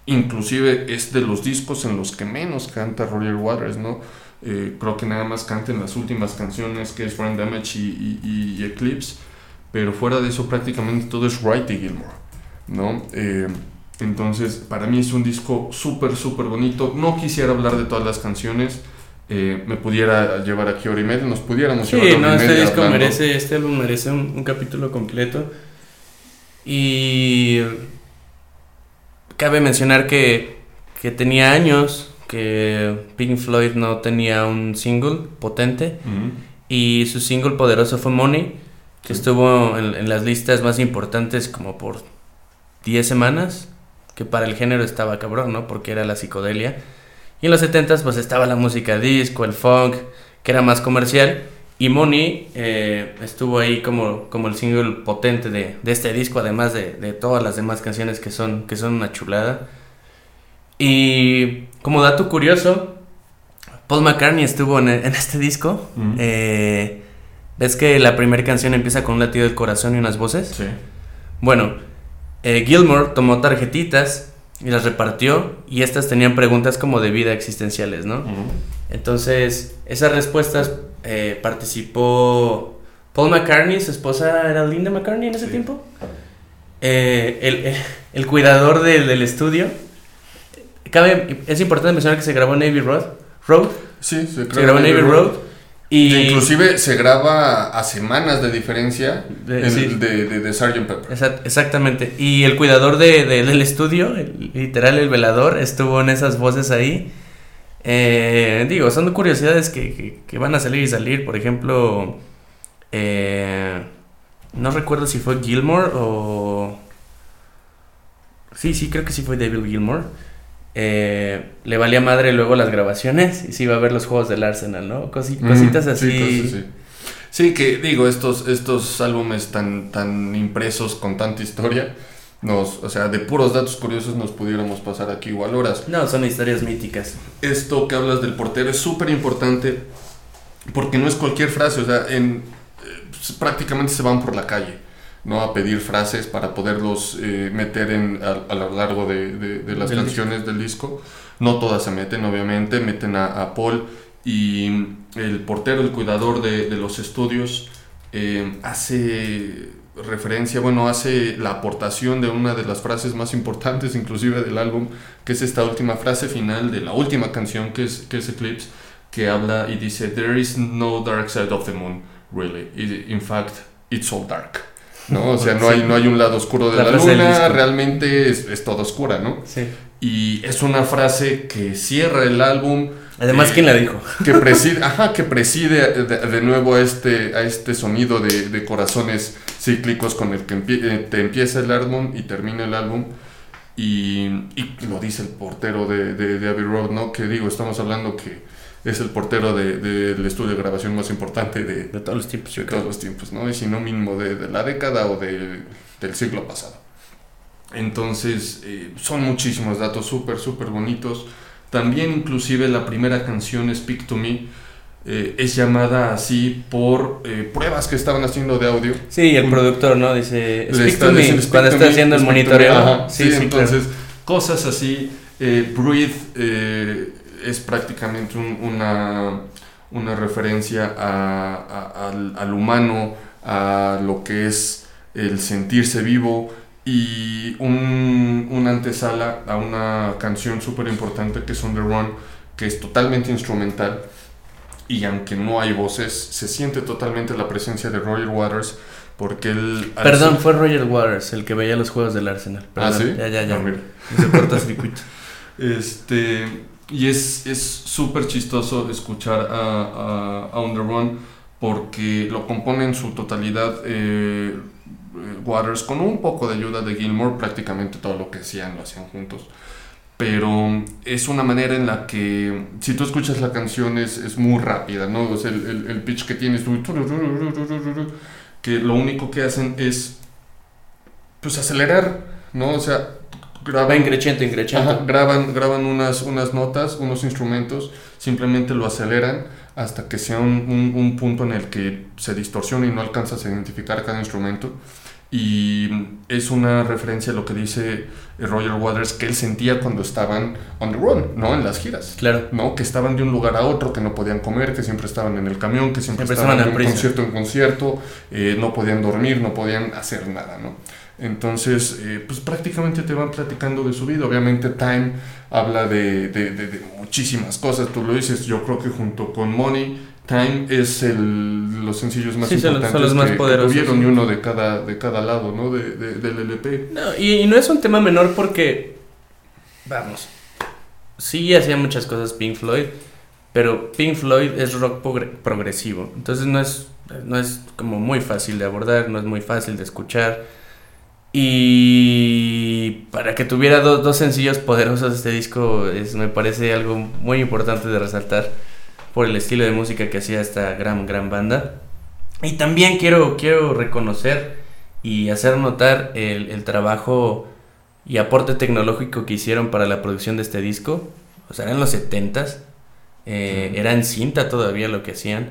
inclusive es de los discos en los que menos canta Roger Waters, ¿no? Eh, creo que nada más canta en las últimas canciones que es Friend Damage y, y- y Eclipse, pero fuera de eso prácticamente todo es Wright y Gilmore, ¿no? Eh, entonces, para mí es un disco súper, súper bonito. No quisiera hablar de todas las canciones. eh, me pudiera llevar aquí hora y media, nos pudiéramos Sí, llevar hora no, y este disco hablando. merece, este álbum merece un, un capítulo completo. Y cabe mencionar que, que tenía años que Pink Floyd no tenía un single potente. Y su single poderoso fue Money, que Sí. estuvo en, en las listas más importantes como por 10 semanas, que para el género estaba cabrón, ¿no? Porque era la psicodelia. Y en los 70s pues estaba la música disco, el funk, que era más comercial. Y Money eh, estuvo ahí como, como el single potente de, de este disco, además de, de todas las demás canciones que son, que son una chulada. Y como dato curioso, Paul McCartney estuvo en, en este disco. Eh, ¿Ves que la primera canción empieza con un latido del corazón y unas voces? Sí. Bueno, eh, Gilmore tomó tarjetitas y las repartió y estas tenían preguntas como de vida existenciales, ¿no? Entonces, esas respuestas eh, participó Paul McCartney, su esposa era Linda McCartney en ese Sí. tiempo. Eh, el, el- el cuidador del- del estudio. Cabe, es importante mencionar que se grabó en Navy Road. Road Sí, se, se grabó en Navy Road. Y Que inclusive se graba a semanas de diferencia De- sí. de, de, de Sgt. Pepper. Exact- exactamente. Y el cuidador de, de- del estudio, el- literal el velador, estuvo en esas voces ahí. Eh, digo, son curiosidades que, que- que van a salir y salir. Por ejemplo, eh, no recuerdo si fue Gilmore o... Sí, sí, creo que sí fue David Gilmour. Eh, le valía madre luego las grabaciones y se iba a ver los juegos del Arsenal, ¿no? Cosi- Mm, cositas sí, así. cosas. Sí, que digo, estos, estos álbumes tan, tan impresos con tanta historia, nos, o sea, de puros datos curiosos nos pudiéramos pasar aquí igual horas. No, son historias míticas. Esto que hablas del portero es súper importante porque no es cualquier frase, o sea, en, eh, pues, prácticamente se van por la calle, ¿no? A pedir frases para poderlos eh, meter en, a, a lo largo de, de- de las Del canciones del disco. No todas se meten, obviamente, meten a, a Paul y el portero, el cuidador de, de los estudios, eh, hace referencia, bueno, hace la aportación de una de las frases más importantes inclusive del álbum, que es esta última frase final de la última canción que es, que es Eclipse, que habla y dice, There is no dark side of the moon, really. It- in fact, it's all dark. ¿No? O sea, no hay, no hay un lado oscuro de La luna, realmente es, es todo oscura, ¿no? Sí. Y es una frase que cierra el álbum, Además, Eh, ¿quién la dijo? que preside, ajá, que preside de, de nuevo a este, a este sonido de, de corazones cíclicos con el que empie- eh, te empieza el álbum y termina el álbum. Y, y lo dice el portero de, de, de Abbey Road, ¿no? Que digo, estamos hablando que es el portero de- del estudio de grabación más importante de, De todos los tiempos, de todos los tiempos, ¿no? Y si no mínimo de, de la década o de- del siglo pasado. Entonces, eh, son muchísimos datos súper, súper bonitos. También inclusive la primera canción, Speak to Me, eh, es llamada así por eh, pruebas que estaban haciendo de audio. Sí, el productor, ¿no? Dice, speak está to me, diciendo, "Speak cuando to está me, haciendo el speak to me". monitoreo. Ajá, sí, sí, sí, entonces, cosas así. eh, Breathe es prácticamente un- una, una referencia a- a- al, al humano, a lo que es el sentirse vivo y un, una antesala a una canción súper importante que es On The Run, que es totalmente instrumental y aunque no hay voces, se siente totalmente la presencia de Roger Waters porque él... Perdón, ser- fue Roger Waters el que veía los juegos del Arsenal. Ah, ¿sí? Ya, ya, ya. Ah, mira. Se corta circuito. Este, y es es súper chistoso escuchar a, a, a porque lo compone en su totalidad eh, eh, Waters con un poco de ayuda de Gilmore, prácticamente todo lo que hacían lo hacían juntos. Pero es una manera en la que, si tú escuchas la canción, es, es muy rápida, ¿no? O sea, el, el, el pitch que tiene es que lo único que hacen es, pues, acelerar, ¿no? O sea, graban, Va increchento, increchento. Ajá, graban, graban unas, unas notas, unos instrumentos, simplemente lo aceleran hasta que sea un, un- un punto en el que se distorsiona y no alcanzas a identificar cada instrumento. Y es una referencia a lo que dice Roger Waters que él sentía cuando estaban on the run, ¿no? En las giras. Claro. ¿no? Que estaban de un lugar a otro, que no podían comer, que siempre estaban en el camión, que siempre, Siempre estaban de un prisa. concierto en concierto, eh, no podían dormir, no podían hacer nada, ¿no? Entonces, eh, pues prácticamente te van platicando de su vida. Obviamente Time habla de, de- de- de muchísimas cosas, tú lo dices, yo creo que junto con Money, Time es el, los sencillos más Sí, son los- importantes son los más que, que poderosos, tuvieron sí. y uno de cada, de cada lado, ¿no? De, de- del LP. No, y, y no es un tema menor porque, vamos, sí hacía muchas cosas Pink Floyd, pero Pink Floyd es rock progre- progresivo, entonces no es, no es como muy fácil de abordar, no es muy fácil de escuchar. Y para que tuviera do- dos sencillos poderosos este disco es, me parece algo muy importante de resaltar por el estilo de música que hacía esta gran, gran banda. Y también quiero, quiero reconocer y hacer notar el, el trabajo y aporte tecnológico que hicieron para la producción de este disco. O sea, eran los 70s. eh. Era en cinta todavía lo que hacían.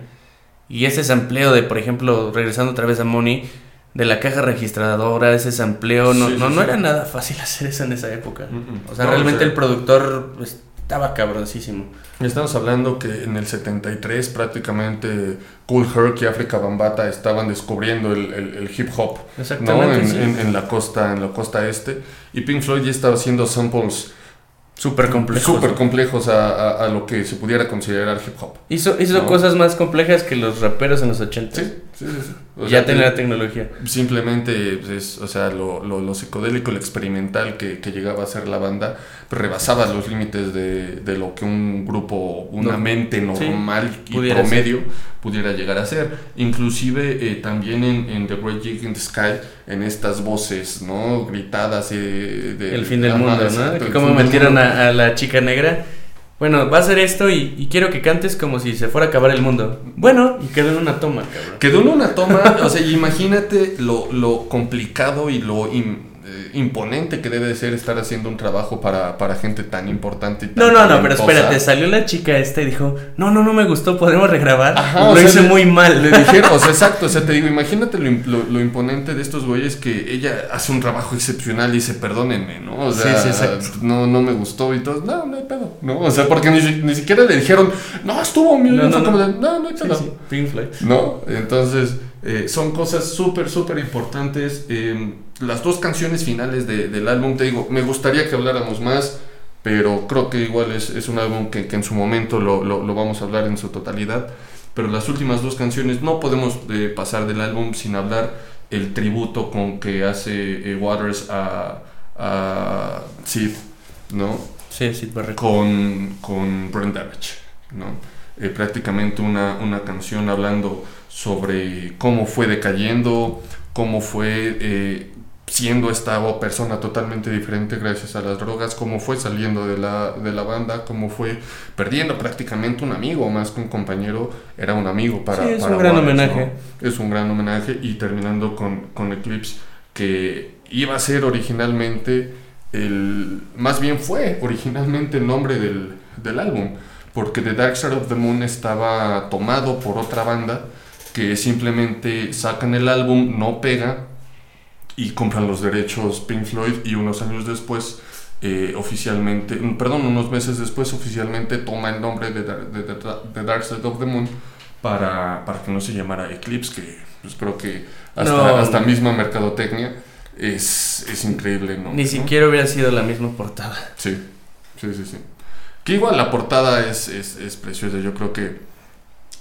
Y ese sampleo de, por ejemplo, regresando otra vez a Money, de la caja registradora, ese sampleo, no, Sí, no, sí, no sí. era nada fácil hacer eso en esa época. O sea, No, realmente sea, el productor estaba cabroncísimo. Estamos hablando que en el 73 prácticamente Cool Herc y África Bambata estaban descubriendo el, el- el hip hop ¿no? En, en- en la costa en la costa este y Pink Floyd ya estaba haciendo samples Súper complejos. súper complejos a, a- a lo que se pudiera considerar hip hop. Hizo, hizo ¿no? cosas más complejas que los raperos en los 80. Sí, Sí, sí, sí. O ya sea, tenía que la tecnología. Simplemente, pues, es, o sea, lo, lo, lo psicodélico, lo experimental que, que llegaba a ser la banda, rebasaba los límites de, de lo que un grupo, una No. mente normal y pudiera promedio pudiera llegar a ser. Inclusive eh, también en, en The Great Gig in the Sky, en estas voces, ¿no? Gritadas eh, de... El fin del mundo, exacto, ¿no? el Que como metieron a la chica negra. Bueno, va a hacer esto y, y quiero que cantes como si se fuera a acabar el mundo. Bueno, y quedó en una toma. Quedó en una toma, o sea, imagínate lo, lo complicado y lo eh, imponente que debe de ser estar haciendo un trabajo para, para gente tan importante. Y tan No, no, no, pero espérate, salió la chica esta y dijo, no, no, no me gustó, podemos regrabar. Ajá, lo o sea, hice le- muy mal. Le dijeron, o sea, exacto, o sea, te digo, imagínate lo, lo- lo imponente de estos güeyes que ella hace un trabajo excepcional y dice, perdónenme, ¿no? O sea, Sí, sí, no, no me gustó y todo, no, no hay pedo, ¿no? O sea, porque ni, ni siquiera le dijeron, no, estuvo bien, No, no, no. no, no hay pedo. sí, Pink Floyd. ¿No? Entonces, eh, son cosas súper, súper importantes. Eh, las dos canciones finales de- del álbum, te digo, me gustaría que habláramos más, pero creo que igual es, es un álbum que, que en su momento lo, lo- lo vamos a hablar en su totalidad. Pero las últimas dos canciones no podemos eh, pasar del álbum sin hablar el tributo con que hace eh, Waters a, a Sid, ¿no? Sí, sí, correcto. con, con Brent Damage, ¿no? Eh, prácticamente una, una canción hablando sobre cómo fue decayendo, cómo fue eh, siendo esta persona totalmente diferente gracias a las drogas, cómo fue saliendo de la, de la banda, cómo fue perdiendo prácticamente un amigo, más que un compañero, era un amigo para Sí, es para un gran homenaje. ¿no? Es un gran homenaje y terminando con, con Eclipse, que iba a ser originalmente el más bien fue originalmente el nombre del, del álbum, porque The Dark Side of the Moon estaba tomado por otra banda que simplemente sacan el álbum, no pega y compran los derechos Pink Floyd y unos años después eh, oficialmente, mm, perdón, unos meses después oficialmente toma el nombre de, de, Dark Side of the Moon para, para que no se llamara Eclipse, que pues creo que hasta, No. hasta misma mercadotecnia es, es increíble, ¿no? Ni ¿no? siquiera hubiera sido la misma portada. Sí, sí, sí, sí. Que igual la portada es, es, es preciosa, yo creo que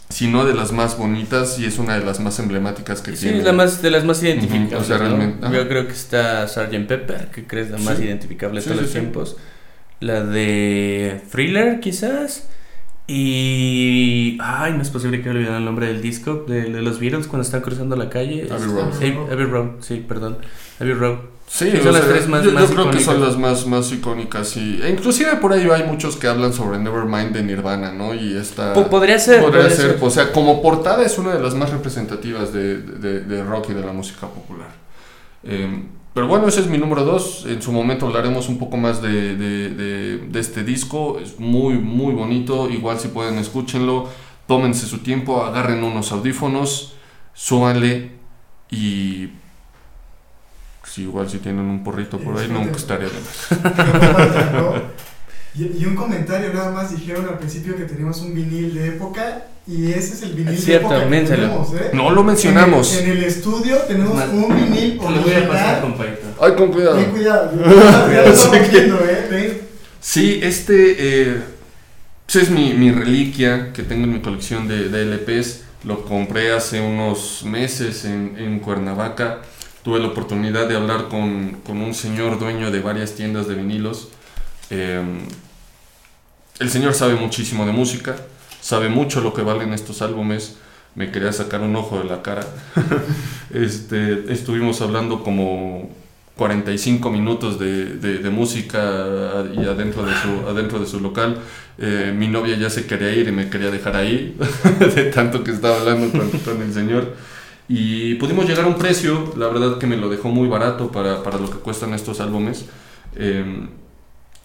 si no de las más bonitas y es una de las más emblemáticas que Sí, tiene. es la más, de las más identificables. Yo creo que está Sgt. Pepper, que crees la más Sí. identificable de Sí, todos sí, los sí. tiempos. La de Thriller, quizás. Y. Ay, no es posible que olvidara el nombre del disco de, de los Beatles cuando están cruzando la calle. Abbey Road. Sí, Abbey Road, sí, perdón. Abbey Road. Sí, Sí, o son las sea, tres más- yo, creo que son las más, más icónicas y e inclusive por ahí hay muchos que hablan sobre Nevermind de Nirvana, ¿no? Y esta Po- podría ser. podría podría ser, ser. o sea, como portada es una de las más representativas de, de- de rock y de la música popular. Eh, pero bueno, ese es mi número dos. En su momento hablaremos un poco más de, de- de- de este disco. Es muy, muy bonito. Igual si pueden, escúchenlo. Tómense su tiempo, agarren unos audífonos, súbanle y... Si igual si tienen un porrito por ahí, nunca estaría de más. ¿no? Y, un comentario nada más dijeron al principio que teníamos un vinil de época y ese es el vinil Es cierto, de época que tenemos, ¿eh? No lo mencionamos. En el, en el estudio tenemos Ma- un vinil Te lo voy a pasar, original. compadrito. Ay, con cuidado. Ten cuidado, ya, lo Sí, estamos viendo, ¿eh? Ven. Sí, este eh, pues es mi, mi reliquia que tengo en mi colección de, de LPs. Lo compré hace unos meses en, en Cuernavaca. Tuve la oportunidad de hablar con, con un señor dueño de varias tiendas de vinilos. Eh, el señor sabe muchísimo de música, sabe mucho lo que valen estos álbumes. Me quería sacar un ojo de la cara. este, estuvimos hablando como 45 minutos de, de- de música y adentro de su, adentro de su local. Eh, mi novia ya se quería ir y me quería dejar ahí, de tanto que estaba hablando con, con el señor. Y pudimos llegar a un precio, la verdad que me lo dejó muy barato para, para lo que cuestan estos álbumes. Eh,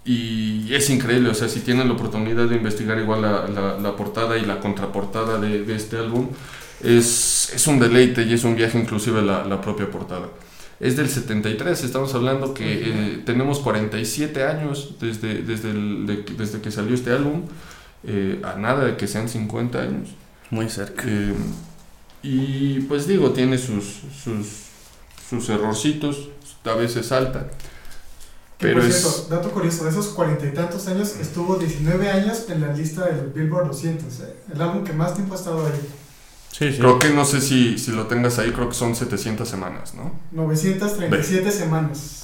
y es increíble, o sea, si tienen la oportunidad de investigar igual la, la- la portada y la contraportada de, de este álbum, es, es un deleite y es un viaje inclusive la, la propia portada. Es del 73, estamos hablando que eh, tenemos 47 años desde, desde, el- de- desde que salió este álbum, eh, a nada de que sean 50 años. Muy cerca. Y pues digo, tiene sus, sus, sus errorcitos, a veces salta. Pero por es- dato curioso, de esos cuarenta y tantos años estuvo 19 años en la lista del Billboard 200, ¿eh? El álbum que más tiempo ha estado ahí. Sí, sí. Creo que no sé si, si lo tengas ahí, creo que son 700 semanas, ¿no? 937 semanas.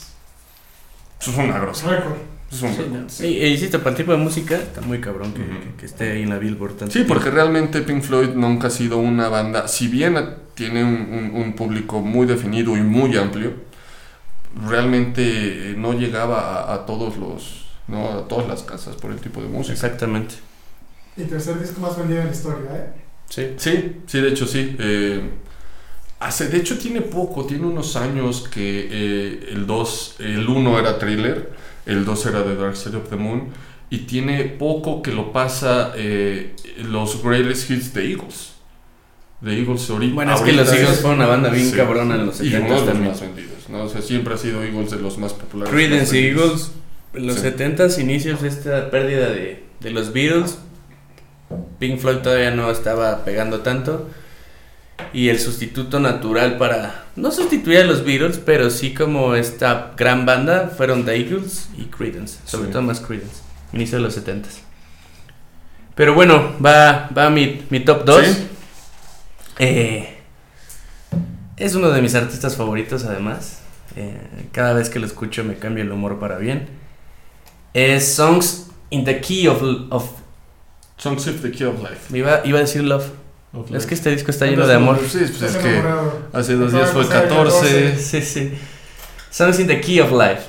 Eso es una grosa. Récord. Es un Sí, no. hiciste para el tipo de música, está muy cabrón que, que- que esté ahí en la Billboard tanto Sí, tiempo. porque realmente Pink Floyd nunca ha sido una banda, si bien tiene un, un- un público muy definido y muy amplio, realmente eh, no llegaba a, a todos los, no a todas las casas por el tipo de música. Exactamente. Y tercer disco más vendido en la historia, ¿eh? Sí. Sí, sí, de hecho sí. eh, hace, de hecho tiene poco, tiene unos años que eh, el 2, el 1 era thriller, el 2 era The Dark Side of the Moon, y tiene poco que lo pasa eh, los greatest hits de Eagles. De Eagles ori- Bueno, es que ahorita los Eagles es- fueron una banda bien sí. cabrona en los Y 70 uno de los más vendidos, ¿no? O sea, siempre ha sido Eagles de los más populares. Creedence y. Eagles, en los Sí. 70s, inicios de esta pérdida de, de los Beatles, Pink Floyd todavía no estaba pegando tanto. Y el sustituto natural para, no sustituir a los Beatles, pero sí como esta gran banda, fueron The Eagles y Creedence, sobre Sí. todo más Creedence, inicio de los 70s. Pero bueno, va, va mi, mi top 2. Sí. Eh, es uno de mis artistas favoritos además. Eh, cada vez que lo escucho me cambia el humor para bien. Es Songs in the Key of... of Songs of the Key of Life. iba, iba a decir Love. Of Es que este disco está lleno de amor. Sí, pues es que hace dos días fue pasar el 14. Sí, sí. Songs in the Key of Life.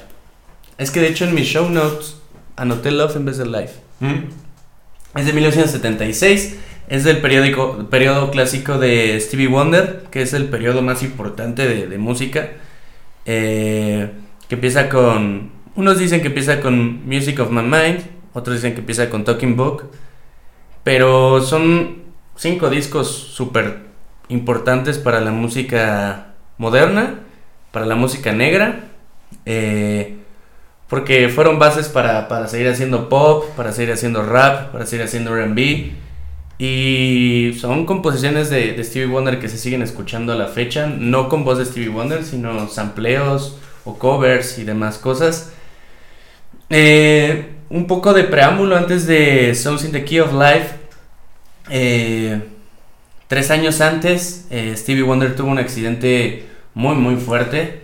Es que de hecho en mis show notes anoté Love en vez de Life. ¿Mm? Es de 1976. Es del periódico, periodo clásico de Stevie Wonder, que es el periodo más importante de, de música. eh, que empieza con. Unos dicen que empieza con Music of My Mind, otros dicen que empieza con Talking Book. Pero son cinco discos súper importantes para la música moderna, para la música negra. eh, porque fueron bases para, para seguir haciendo pop, para seguir haciendo rap, para seguir haciendo RB. Y son composiciones de, de Stevie Wonder que se siguen escuchando a la fecha. No con voz de Stevie Wonder, sino sampleos o covers y demás cosas. Eh, un poco de preámbulo antes de Songs in the Key of Life. Eh, tres años antes, eh, Stevie Wonder tuvo un accidente muy, muy fuerte.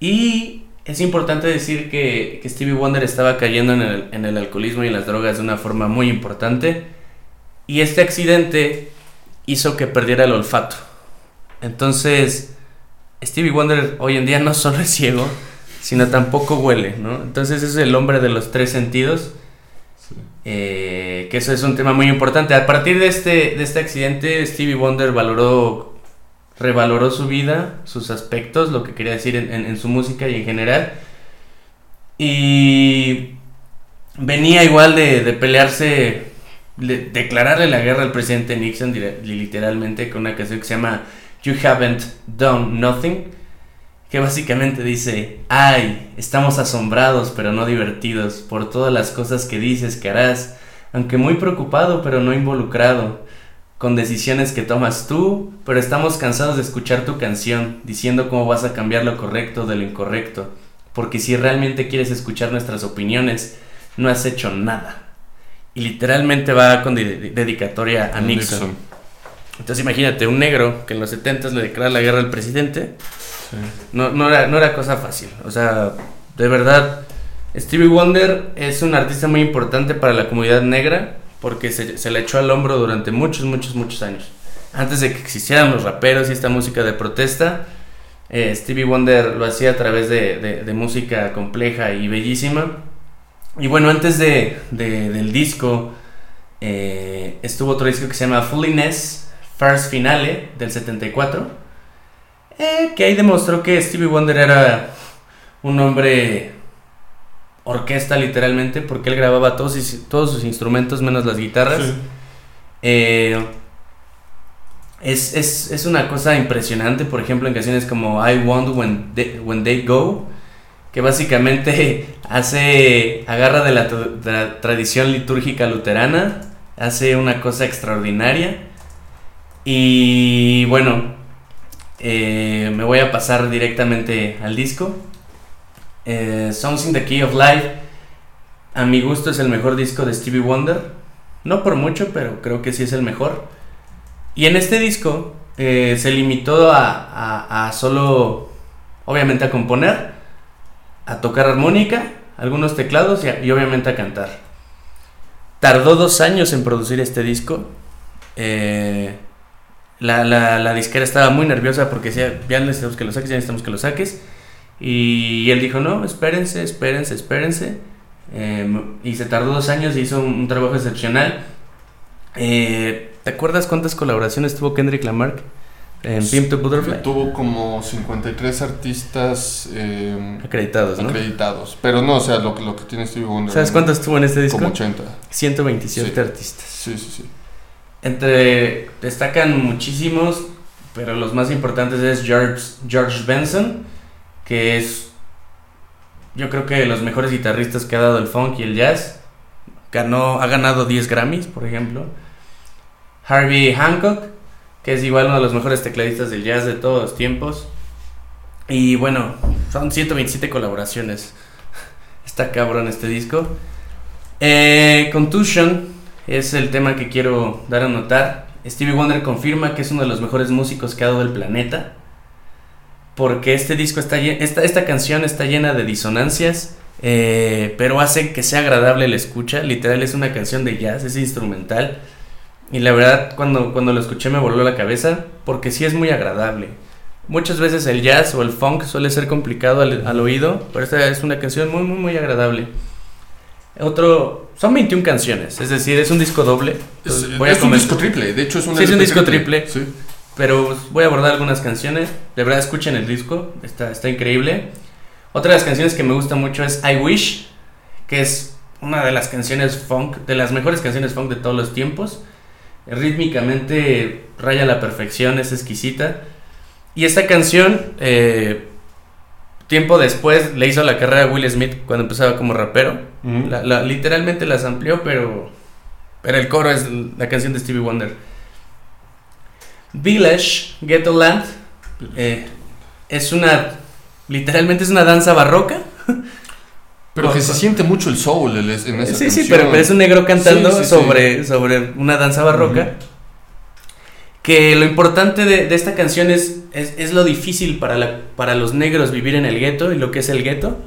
Y es importante decir que, Stevie Wonder estaba cayendo en el, en el alcoholismo y en las drogas de una forma muy importante. Y este accidente hizo que perdiera el olfato. Entonces, Stevie Wonder hoy en día no solo es ciego, sino tampoco huele, ¿no? Entonces es el hombre de los tres sentidos. Eh, que eso es un tema muy importante. A partir de este, de este accidente, Stevie Wonder valoró, revaloró su vida, sus aspectos, lo que quería decir en, en- en su música y en general. Y venía igual de, de pelearse, de declararle la guerra al presidente Nixon, literalmente, con una canción que se llama You Haven't Done Nothing, que básicamente dice, ay, estamos asombrados pero no divertidos por todas las cosas que dices que harás, aunque muy preocupado pero no involucrado, con decisiones que tomas tú, pero estamos cansados de escuchar tu canción, diciendo cómo vas a cambiar lo correcto de lo incorrecto, porque si realmente quieres escuchar nuestras opiniones, no has hecho nada. Y literalmente va con de- dedicatoria a Nixon. Entonces imagínate, un negro que en los 70 le declara la guerra al presidente, No, era, no era cosa fácil. O sea, de verdad, Stevie Wonder es un artista muy importante para la comunidad negra porque se, se le echó al hombro durante muchos, muchos, muchos años. Antes de que existieran los raperos y esta música de protesta, eh, Stevie Wonder lo hacía a través de, de- música compleja y bellísima. Y bueno, antes de- del disco, eh, estuvo otro disco que se llama Fulliness First Finale del 74. Eh, que ahí demostró que Stevie Wonder era un hombre orquesta literalmente, porque él grababa todos, sus- todos sus instrumentos menos las guitarras. Sí. Eh, es, es- es una cosa impresionante, por ejemplo, en canciones como I Want When They, When They Go, que básicamente hace, agarra de la, de la tradición litúrgica luterana, hace una cosa extraordinaria. Y bueno, eh, me voy a pasar directamente al disco. Eh, Songs in the Key of Life, a mi gusto es el mejor disco de Stevie Wonder. No por mucho, pero creo que sí es el mejor. Y en este disco eh, se limitó a, a, solo, obviamente, a componer, a tocar armónica, algunos teclados y, y obviamente a cantar. Tardó dos años en producir este disco. Eh, la, la, la disquera estaba muy nerviosa porque decía, ya necesitamos que lo saques, ya necesitamos que lo saques. Y él dijo, no, espérense, espérense, espérense. Eh, y se tardó dos años y hizo un, un trabajo excepcional. Eh, ¿Te acuerdas cuántas colaboraciones tuvo Kendrick Lamar en Pimp to Butterfly? Tuvo como 53 artistas eh, Acreditados, ¿no? acreditados. Pero no, o sea, lo, que- lo que tiene Stevie Wonder. ¿Sabes cuántos tuvo en este disco? Como 80. 127 Sí. artistas. Sí, sí, sí. Entre destacan muchísimos, pero los más importantes es George, George Benson, que es yo creo que los mejores guitarristas que ha dado el funk y el jazz. Ganó, ha ganado 10 Grammys, por ejemplo. Harvey Hancock, que es igual uno de los mejores tecladistas del jazz de todos los tiempos. Y bueno, son 127 colaboraciones. Está cabrón este disco. Eh, Contusion es el tema que quiero dar a notar. Stevie Wonder confirma que es uno de los mejores músicos que ha dado el planeta. Porque este disco está esta, esta canción está llena de disonancias, eh, pero hace que sea agradable la escucha. Literal es una canción de jazz, es instrumental. Y la verdad, cuando, cuando lo escuché me voló la cabeza, porque sí es muy agradable. Muchas veces el jazz o el funk suele ser complicado al, al oído, pero esta es una canción muy, muy, muy agradable. Otro, son 21 canciones, es decir, es un disco doble. Es, voy a es un disco triple, de hecho es un Sí, es un disco triple. Sí. pero voy a abordar algunas canciones. De verdad, escuchen el disco, está, está increíble. Otra de las canciones que me gusta mucho es I Wish, que es una de las canciones funk, de las mejores canciones funk de todos los tiempos. Rítmicamente raya a la perfección, es exquisita. Y esta canción, eh, tiempo después, le hizo la carrera a Will Smith cuando empezaba como rapero. Ujú. La- la- literalmente las amplió, pero, pero el coro es la canción de Stevie Wonder. Village, Ghetto Land, eh, es una, literalmente es una danza barroca. Pero que se siente mucho el soul en esa Sí, canción. sí, pero, pero es un negro cantando Sí, sí, sí. sobre, sobre una danza barroca. Que lo importante de, esta canción es, es, lo difícil para, para los negros vivir en el gueto y lo que es el gueto.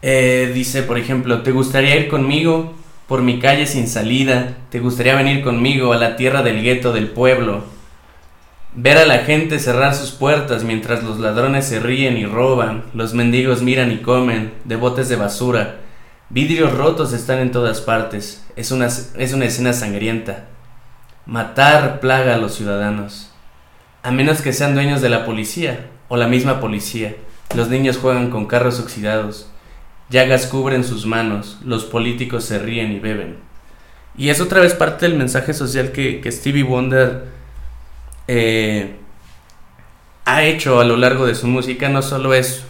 Eh, dice, por ejemplo, ¿te gustaría ir conmigo por mi calle sin salida? ¿Te gustaría venir conmigo a la tierra del gueto del pueblo? Ver a la gente cerrar sus puertas mientras los ladrones se ríen y roban, los mendigos miran y comen de botes de basura. Vidrios rotos están en todas partes. Es una, es una escena sangrienta. Matar plaga a los ciudadanos. A menos que sean dueños de la policía o la misma policía. Los niños juegan con carros oxidados. Llagas cubren sus manos. Los políticos se ríen y beben. Y es otra vez parte del mensaje social que, que Stevie Wonder eh, ha hecho a lo largo de su música. No solo es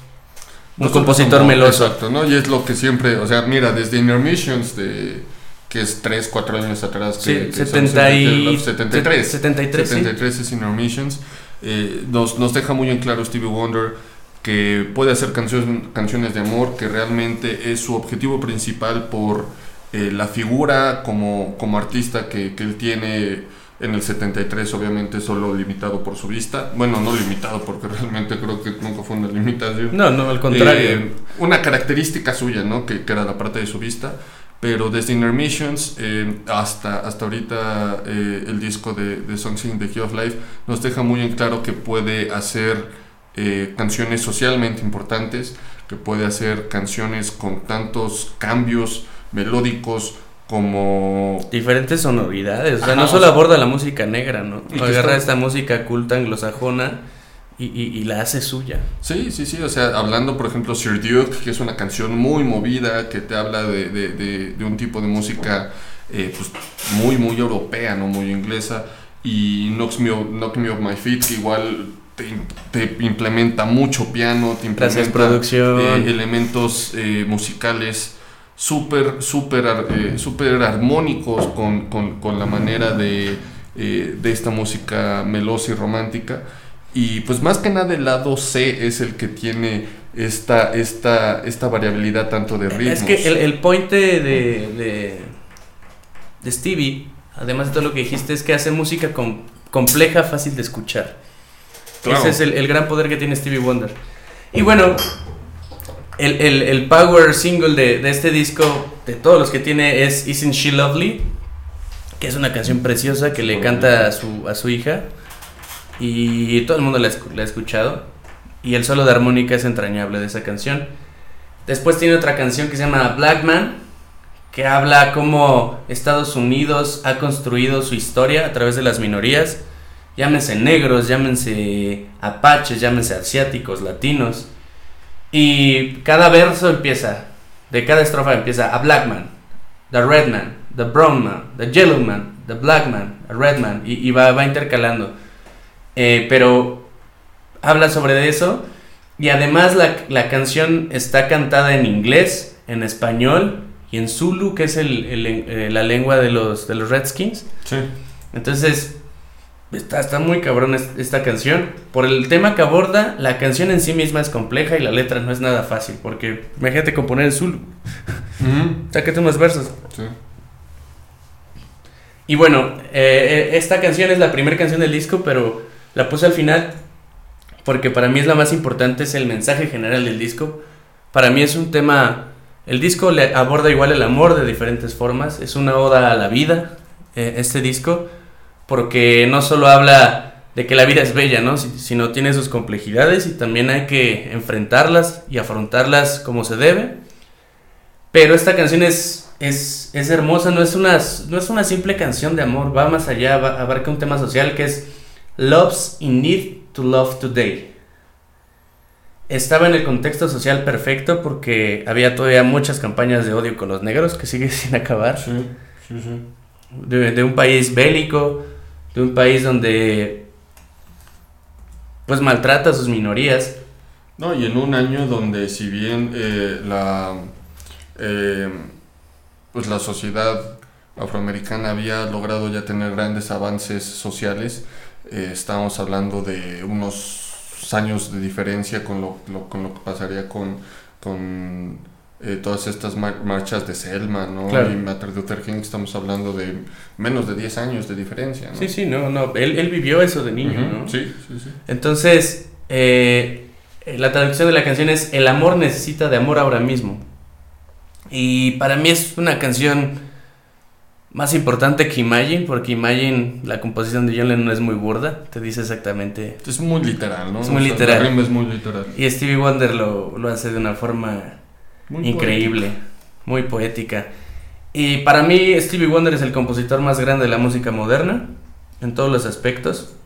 un compositor somos- meloso. Exacto, ¿no? Y es lo que siempre, o sea, mira, desde Intermissions, de, que es 3, 4 años atrás, que, Sí, que son 70 y- 73. 73, sí. 73 es Intermissions. Eh, nos, nos deja muy en claro Stevie Wonder que puede hacer canciones, canciones de amor, que realmente es su objetivo principal por eh, la figura como, como artista que, que él tiene en el 73, obviamente solo limitado por su vista. Bueno, no limitado porque realmente creo que nunca fue una limitación. No, no, al contrario. Eh, una característica suya, ¿no? Que, que era la parte de su vista. Pero desde Intermissions eh, hasta, hasta ahorita eh, el disco de, de Songs in the Key of Life nos deja muy en claro que puede hacer eh, canciones socialmente importantes, que puede hacer canciones con tantos cambios melódicos como... diferentes sonoridades. O sea, Ajá, no o solo sea- aborda la música negra, ¿no? Agarra está- esta música culta anglosajona y, y- y la hace suya. Sí, sí, sí, o sea, hablando por ejemplo Sir Duke, que es una canción muy movida, que te habla de, de- de- de un tipo de música eh, pues, muy, muy europea, no muy inglesa, y Knocks Me, Off- Knock Me Off My Feet, que igual te, te implementa mucho piano, te implementa producción. eh, elementos eh, musicales súper, súper, eh, armónicos con, con- con la manera de, eh, de esta música melosa y romántica. Y pues más que nada el lado C es el que tiene esta, esta, esta variabilidad tanto de ritmos. Es que el, el point de, de, de- Stevie, además de todo lo que dijiste, es que hace música compleja, fácil de escuchar. Claro. Ese es el, el gran poder que tiene Stevie Wonder. Y bueno, el, el- el power single de, de este disco, de todos los que tiene, es Isn't She Lovely, que es una canción preciosa que le canta a su, a su hija. Y todo el mundo la, ha escuchado. Y el solo de armónica es entrañable de esa canción. Después tiene otra canción que se llama Black Man, que habla cómo Estados Unidos ha construido su historia a través de las minorías. Llámense negros, llámense apaches, llámense asiáticos, latinos. Y cada verso empieza, de cada estrofa empieza a black man, the red man, the brown man, the yellow man, the black man, a red man, y, y va, va intercalando. Eh, pero habla sobre eso y además la, la canción está cantada en inglés, en español y en Zulu, que es el- el- eh, la lengua de los, de los Redskins. Sí. Entonces, está, está muy cabrón es- esta canción. Por el tema que aborda, la canción en sí misma es compleja y la letra no es nada fácil. Porque imagínate componer en Zulu. Ujú. Sácate unos versos. Sí. Y bueno, eh, esta canción es la primera canción del disco, pero la puse al final porque para mí es la más importante, es el mensaje general del disco. Para mí es un tema, el disco le aborda igual el amor de diferentes formas, es una oda a la vida, eh, este disco, porque no solo habla de que la vida es bella, ¿no? Si- sino tiene sus complejidades y también hay que enfrentarlas y afrontarlas como se debe. Pero esta canción es, es, es hermosa, no es, una, no es una simple canción de amor, va más allá, abarca un tema social que es Love's in Need to Love Today. Estaba en el contexto social perfecto porque había todavía muchas campañas de odio con los negros que sigue sin acabar. Sí, sí, sí. De, de un país bélico, de un país donde pues maltrata a sus minorías. No, y en un año donde si bien eh, la, eh, pues la sociedad afroamericana había logrado ya tener grandes avances sociales, eh, estábamos hablando de unos años de diferencia con lo, lo- con lo que pasaría con, con eh, todas estas mar- marchas de Selma, ¿no? Claro. Y Martin Luther King, estamos hablando de menos de 10 años de diferencia, ¿no? Sí, sí, no, no, él, él vivió eso de niño, ¿no? Sí, sí, sí. Entonces, eh, la traducción de la canción es El amor necesita de amor ahora mismo. Y para mí es una canción más importante que Imagine, porque Imagine, la composición de John Lennon es muy burda, te dice exactamente. Es muy literal, ¿no? Es muy O sea, literal. La es muy literal. Y Stevie Wonder lo, lo hace de una forma Muy increíble, muy poética. Y para mí Stevie Wonder es el compositor más grande de la música moderna, en todos los aspectos.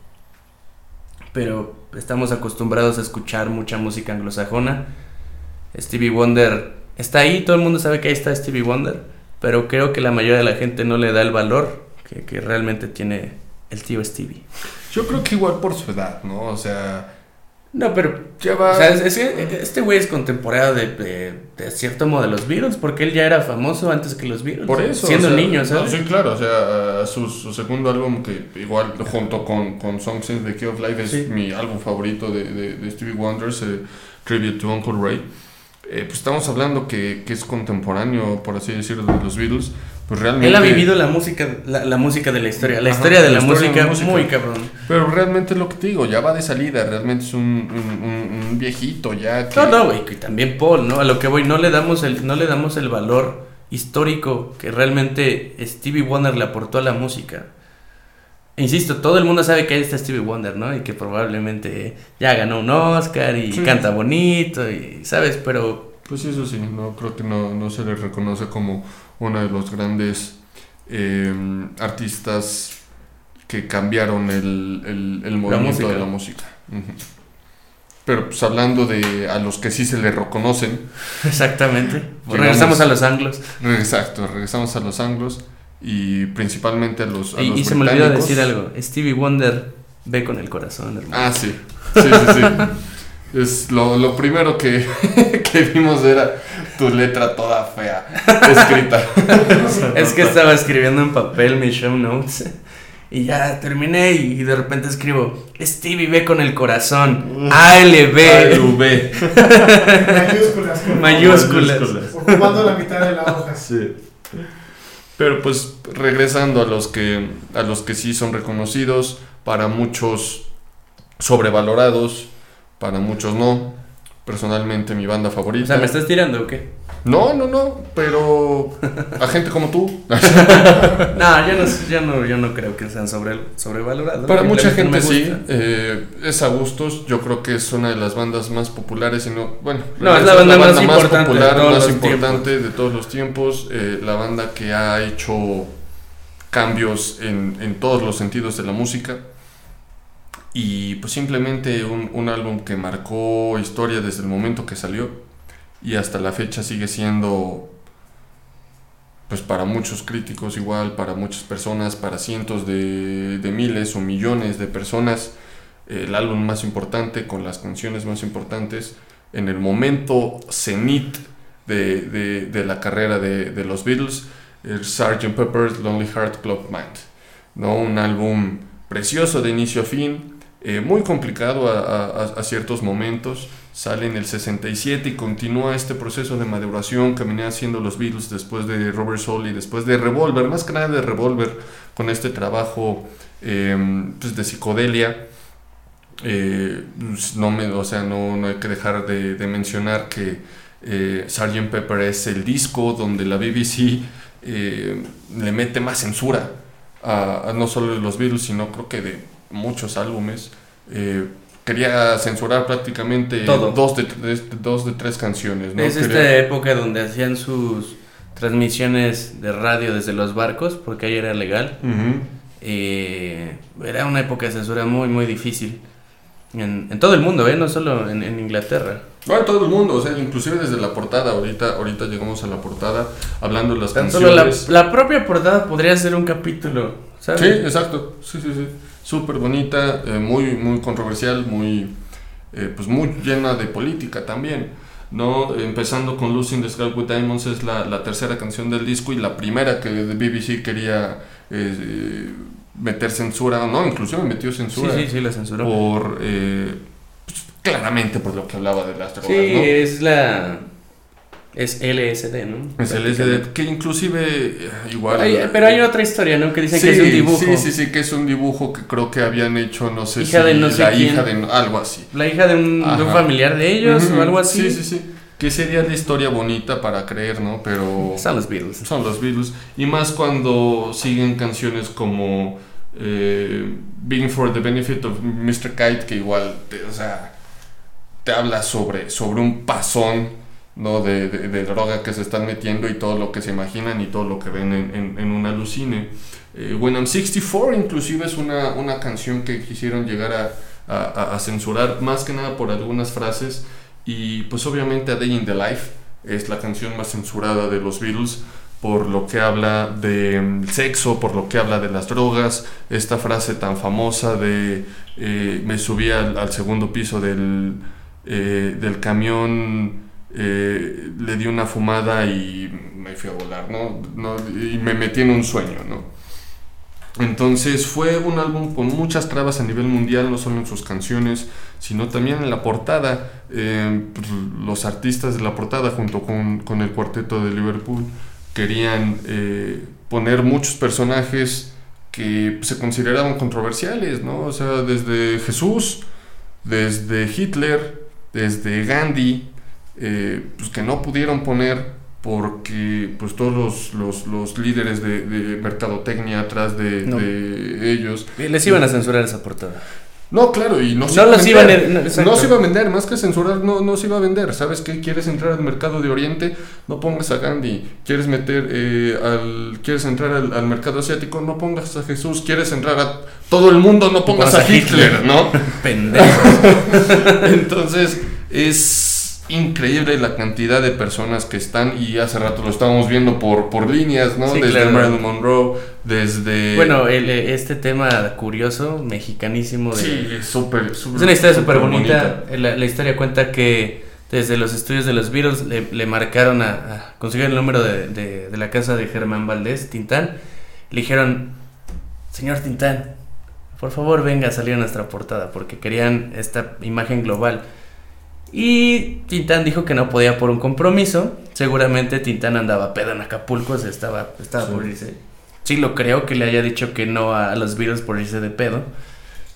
Pero estamos acostumbrados a escuchar mucha música anglosajona. Stevie Wonder está ahí, todo el mundo sabe que ahí está Stevie Wonder, pero creo que la mayoría de la gente no le da el valor que, que realmente tiene el tío Stevie. Yo creo que igual por su edad, ¿no? O sea, No, pero lleva... O sea, es, es este güey es contemporáneo de, de, de cierto modo de los Beatles, porque él ya era famoso antes que los Beatles. por eso. Siendo o sea, niño, no, ¿sabes? sí, claro, o sea, su, su segundo álbum que igual junto con, con Songs in the Key of Life es Sí. mi álbum favorito de, de, de Stevie Wonder, eh, Tribute to Uncle Ray. Eh, pues estamos hablando que, que es contemporáneo, por así decirlo, de los Beatles. Pues realmente... Él ha vivido la música, la, la música de la historia, la Ajá, historia de la la, historia de música, muy cabrón. Pero realmente es lo que te digo, ya va de salida, realmente es un, un, un- un viejito ya que... No, no, güey, y también Paul, ¿no? A lo que voy, no le damos el, no le damos el valor histórico que realmente Stevie Wonder le aportó a la música. Insisto, todo el mundo sabe que ahí está Stevie Wonder, ¿no? Y que probablemente ya ganó un Oscar y Sí. canta bonito, y, ¿sabes? Pero Pues sí, eso sí, no creo que no, no se le reconoce como uno de los grandes eh, artistas que cambiaron el, el, el movimiento de la música. Pero pues hablando de a los que sí se le reconocen, Exactamente. Llegamos- Regresamos a los anglos. exacto, regresamos a los anglos y principalmente a los, a Y, los y se me olvidó decir algo. Stevie Wonder ve con el corazón, hermano. Ah, sí, sí, sí, sí. Es lo, lo primero que, que vimos era tu letra toda fea, escrita. es que estaba escribiendo en papel mis show notes. Y ya terminé y de repente escribo Stevie ve con el corazón. ALB. V. Mayúsculas. con- Mayúsculas. Ocupando la mitad de la hoja. Sí. Pero pues regresando a los que a los que sí son reconocidos, para muchos sobrevalorados, para muchos no. Personalmente mi banda favorita. O sea, ¿me estás tirando o qué? No, no, no, pero a gente como tú. no, yo no, yo no, yo no creo que sean sobre, sobrevalorados. Para mucha gente sí, eh, es a gustos. Yo creo que es una de las bandas más populares, y no, bueno, no, es la banda, más, popular, de más importante de todos los tiempos. Eh, la banda que ha hecho cambios en, en todos los sentidos de la música. Y pues simplemente un, un álbum que marcó historia desde el momento que salió y hasta la fecha sigue siendo pues para muchos críticos igual, para muchas personas, para cientos de, miles o millones de personas, el álbum más importante con las canciones más importantes en el momento cenit de, de, la carrera de, los Beatles, el Sgt. Pepper's Lonely Heart Club Band. ¿no? Un álbum precioso de inicio a fin, eh, muy complicado a, ciertos momentos. Sale en el 67 y continúa este proceso de maduración que venían haciendo los Beatles después de Robert Soul y después de Revolver, más que nada de Revolver, con este trabajo eh, pues de psicodelia. Eh, no, me, o sea, no, no hay que dejar de, de mencionar que eh, Sgt. Pepper es el disco donde la BBC le mete más censura a, a no solo de los Beatles, sino creo que de muchos álbumes. Quería censurar prácticamente Dos, de, de, dos de tres canciones. ¿no? Es esta época donde hacían sus transmisiones de radio desde los barcos, porque ahí era legal. Uh -huh. eh, era una época de censura muy, muy difícil. En, en todo el mundo, ¿eh? no solo en, en Inglaterra. No, en todo el mundo, o sea, inclusive desde la portada, ahorita, ahorita llegamos a la portada hablando de las Tan canciones. Solo la, la, propia portada podría ser un capítulo, ¿sabes? Sí, exacto, sí, sí, sí. Súper bonita, eh, muy, muy controversial, muy, eh, pues muy llena de política también, ¿no? Empezando con Losing the Sky with Diamonds es la, la, tercera canción del disco y la primera que BBC quería eh, meter censura, no, inclusive metió censura. Sí, sí, sí, la censuró. Por, eh, pues, claramente por lo que hablaba de las drogas, Sí, ¿no? es la... Es LSD, ¿no? Es LSD, que inclusive eh, igual... Hay, pero hay otra historia, ¿no? Que dicen sí, que es un dibujo. Sí, sí, sí, que es un dibujo que creo que habían hecho, no sé hija si de no sé la quién. hija de algo así. La hija de un, de un familiar de ellos uh -huh. o algo así. Sí, sí, sí. Que sería la historia bonita para creer, ¿no? Pero... Son los Beatles. Son los Beatles. Y más cuando siguen canciones como eh, Being for the Benefit of Mr. Kite, que igual, te, o sea, te habla sobre, sobre un pasón ¿no? De, de, droga que se están metiendo y todo lo que se imaginan y todo lo que ven en, en, en un alucine. Eh, When I'm 64 inclusive es una, una canción que quisieron llegar a, a, censurar más que nada por algunas frases y pues obviamente A Day in the Life es la canción más censurada de los Beatles por lo que habla de um, sexo, por lo que habla de las drogas, esta frase tan famosa de eh, me subí al, al segundo piso del, eh, del camión eh, le di una fumada y me fui a volar, ¿no? ¿no? Y me metí en un sueño, ¿no? Entonces fue un álbum con muchas trabas a nivel mundial, no solo en sus canciones, sino también en la portada. Eh, los artistas de la portada, junto con, con el cuarteto de Liverpool, querían eh, poner muchos personajes que se consideraban controversiales, ¿no? O sea, desde Jesús, desde Hitler, desde Gandhi, eh, pues que no pudieron poner porque pues todos los, los, los líderes de, de, mercadotecnia atrás de, no. de, ellos les iban a censurar esa portada no, claro, y no se no iba, a vender, iban a, no, no, se iba a vender, más que censurar, no, no se iba a vender. ¿Sabes qué? ¿Quieres entrar al mercado de Oriente? No pongas a Gandhi. ¿Quieres meter eh, al. ¿Quieres entrar al, al, mercado asiático? No pongas a Jesús. ¿Quieres entrar a todo el mundo? No pongas a Hitler, Hitler, ¿no? Pendejo. Entonces, es increíble la cantidad de personas que están y hace rato lo estábamos viendo por, por líneas, ¿no? Sí, desde claro. Marilyn Monroe, desde... Bueno, el, este tema curioso, mexicanísimo. De... Sí, es súper... Es una historia súper bonita. La, la, historia cuenta que desde los estudios de los Beatles le, le marcaron a, a, conseguir el número de, de, de, la casa de Germán Valdés, Tintán. Le dijeron, señor Tintán, por favor venga a salir a nuestra portada porque querían esta imagen global. Y Tintán dijo que no podía por un compromiso. Seguramente Tintán andaba pedo en Acapulco, se estaba, estaba sí. por irse. Sí, lo creo que le haya dicho que no a los Beatles por irse de pedo.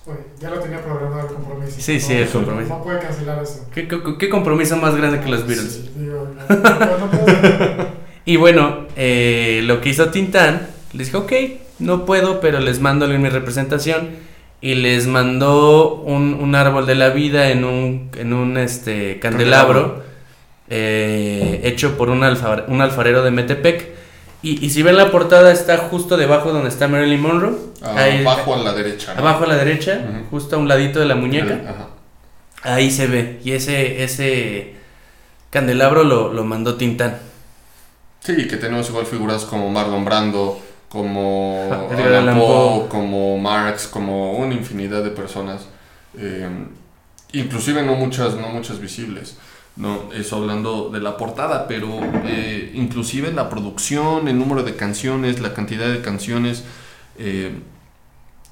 Oye, ya lo tenía programado el compromiso. Sí, sí, No, el compromiso. No puede cancelar eso. ¿Qué, qué, qué compromiso más grande que los Beatles? Sí, digo, no, no, Y bueno, eh, lo que hizo Tintán, les dijo, ok, no puedo, pero les mando en mi representación. Y les mandó un, un árbol de la vida en un, en un este, candelabro, eh, hecho por un, alfa- un alfarero de Metepec. Y, y si ven la portada, está justo debajo donde está Marilyn Monroe. Ahí- Abajo a la derecha. ¿no? abajo a la derecha, justo a un ladito de la muñeca. Ajá. Ahí se ve. Y ese, ese candelabro lo, lo mandó Tintán. Sí, que tenemos igual figuras como Marlon Brando, como Edgar Allan Poe, como Marx, como una infinidad de personas. eh, inclusive no muchas, no muchas visibles. No, eso hablando de la portada, pero eh, inclusive la producción, el número de canciones, la cantidad de canciones, eh,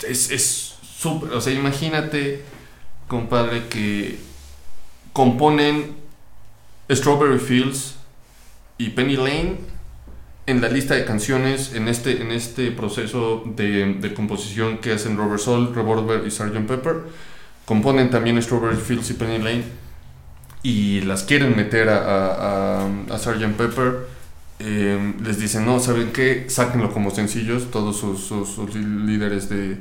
es, es súper, o sea, imagínate, compadre, que componen Strawberry Fields y Penny Lane en la lista de canciones en este, en este proceso de, de composición que hacen Robert Soul, Revolver y Sgt. Pepper. Componen también Strawberry Fields y Penny Lane y las quieren meter a, a, a- Sgt. Pepper. Eh, les dicen, no, ¿saben qué? Sáquenlo como sencillos. Todos sus, sus- sus líderes de,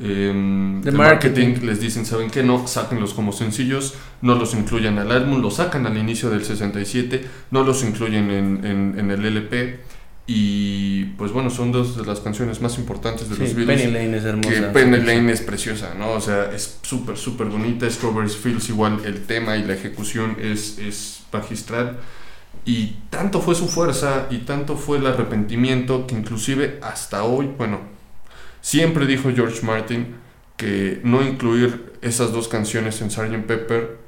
em, de marketing. marketing les dicen, ¿saben qué? No, sáquenlos como sencillos. No los incluyan al álbum. Los sacan al inicio del 67. No los incluyen en, en- en el LP. Y pues bueno, son dos de las canciones más importantes de los Beatles Penny Lane es hermosa. que Penny Lane es preciosa, ¿no? O sea, es súper, súper bonita. Strawberry Fields igual el tema y la ejecución es, es magistral. Y tanto fue su fuerza y tanto fue el arrepentimiento que inclusive hasta hoy, bueno, siempre dijo George Martin que no incluir esas dos canciones en Sgt. Pepper,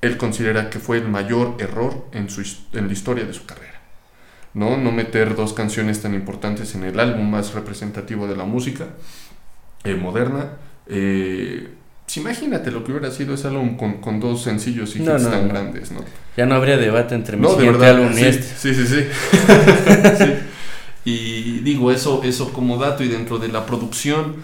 él considera que fue el mayor error en, su, en la historia de su carrera. ¿No? no meter dos canciones tan importantes en el álbum más representativo de la música eh, moderna. Eh, pues imagínate lo que hubiera sido ese álbum con, con dos sencillos y No, hits no, tan no. grandes, ¿no? Ya no habría debate entre mi siguiente verdad. álbum y este. sí, sí, sí. Sí. Y digo, eso, eso como dato y dentro de la producción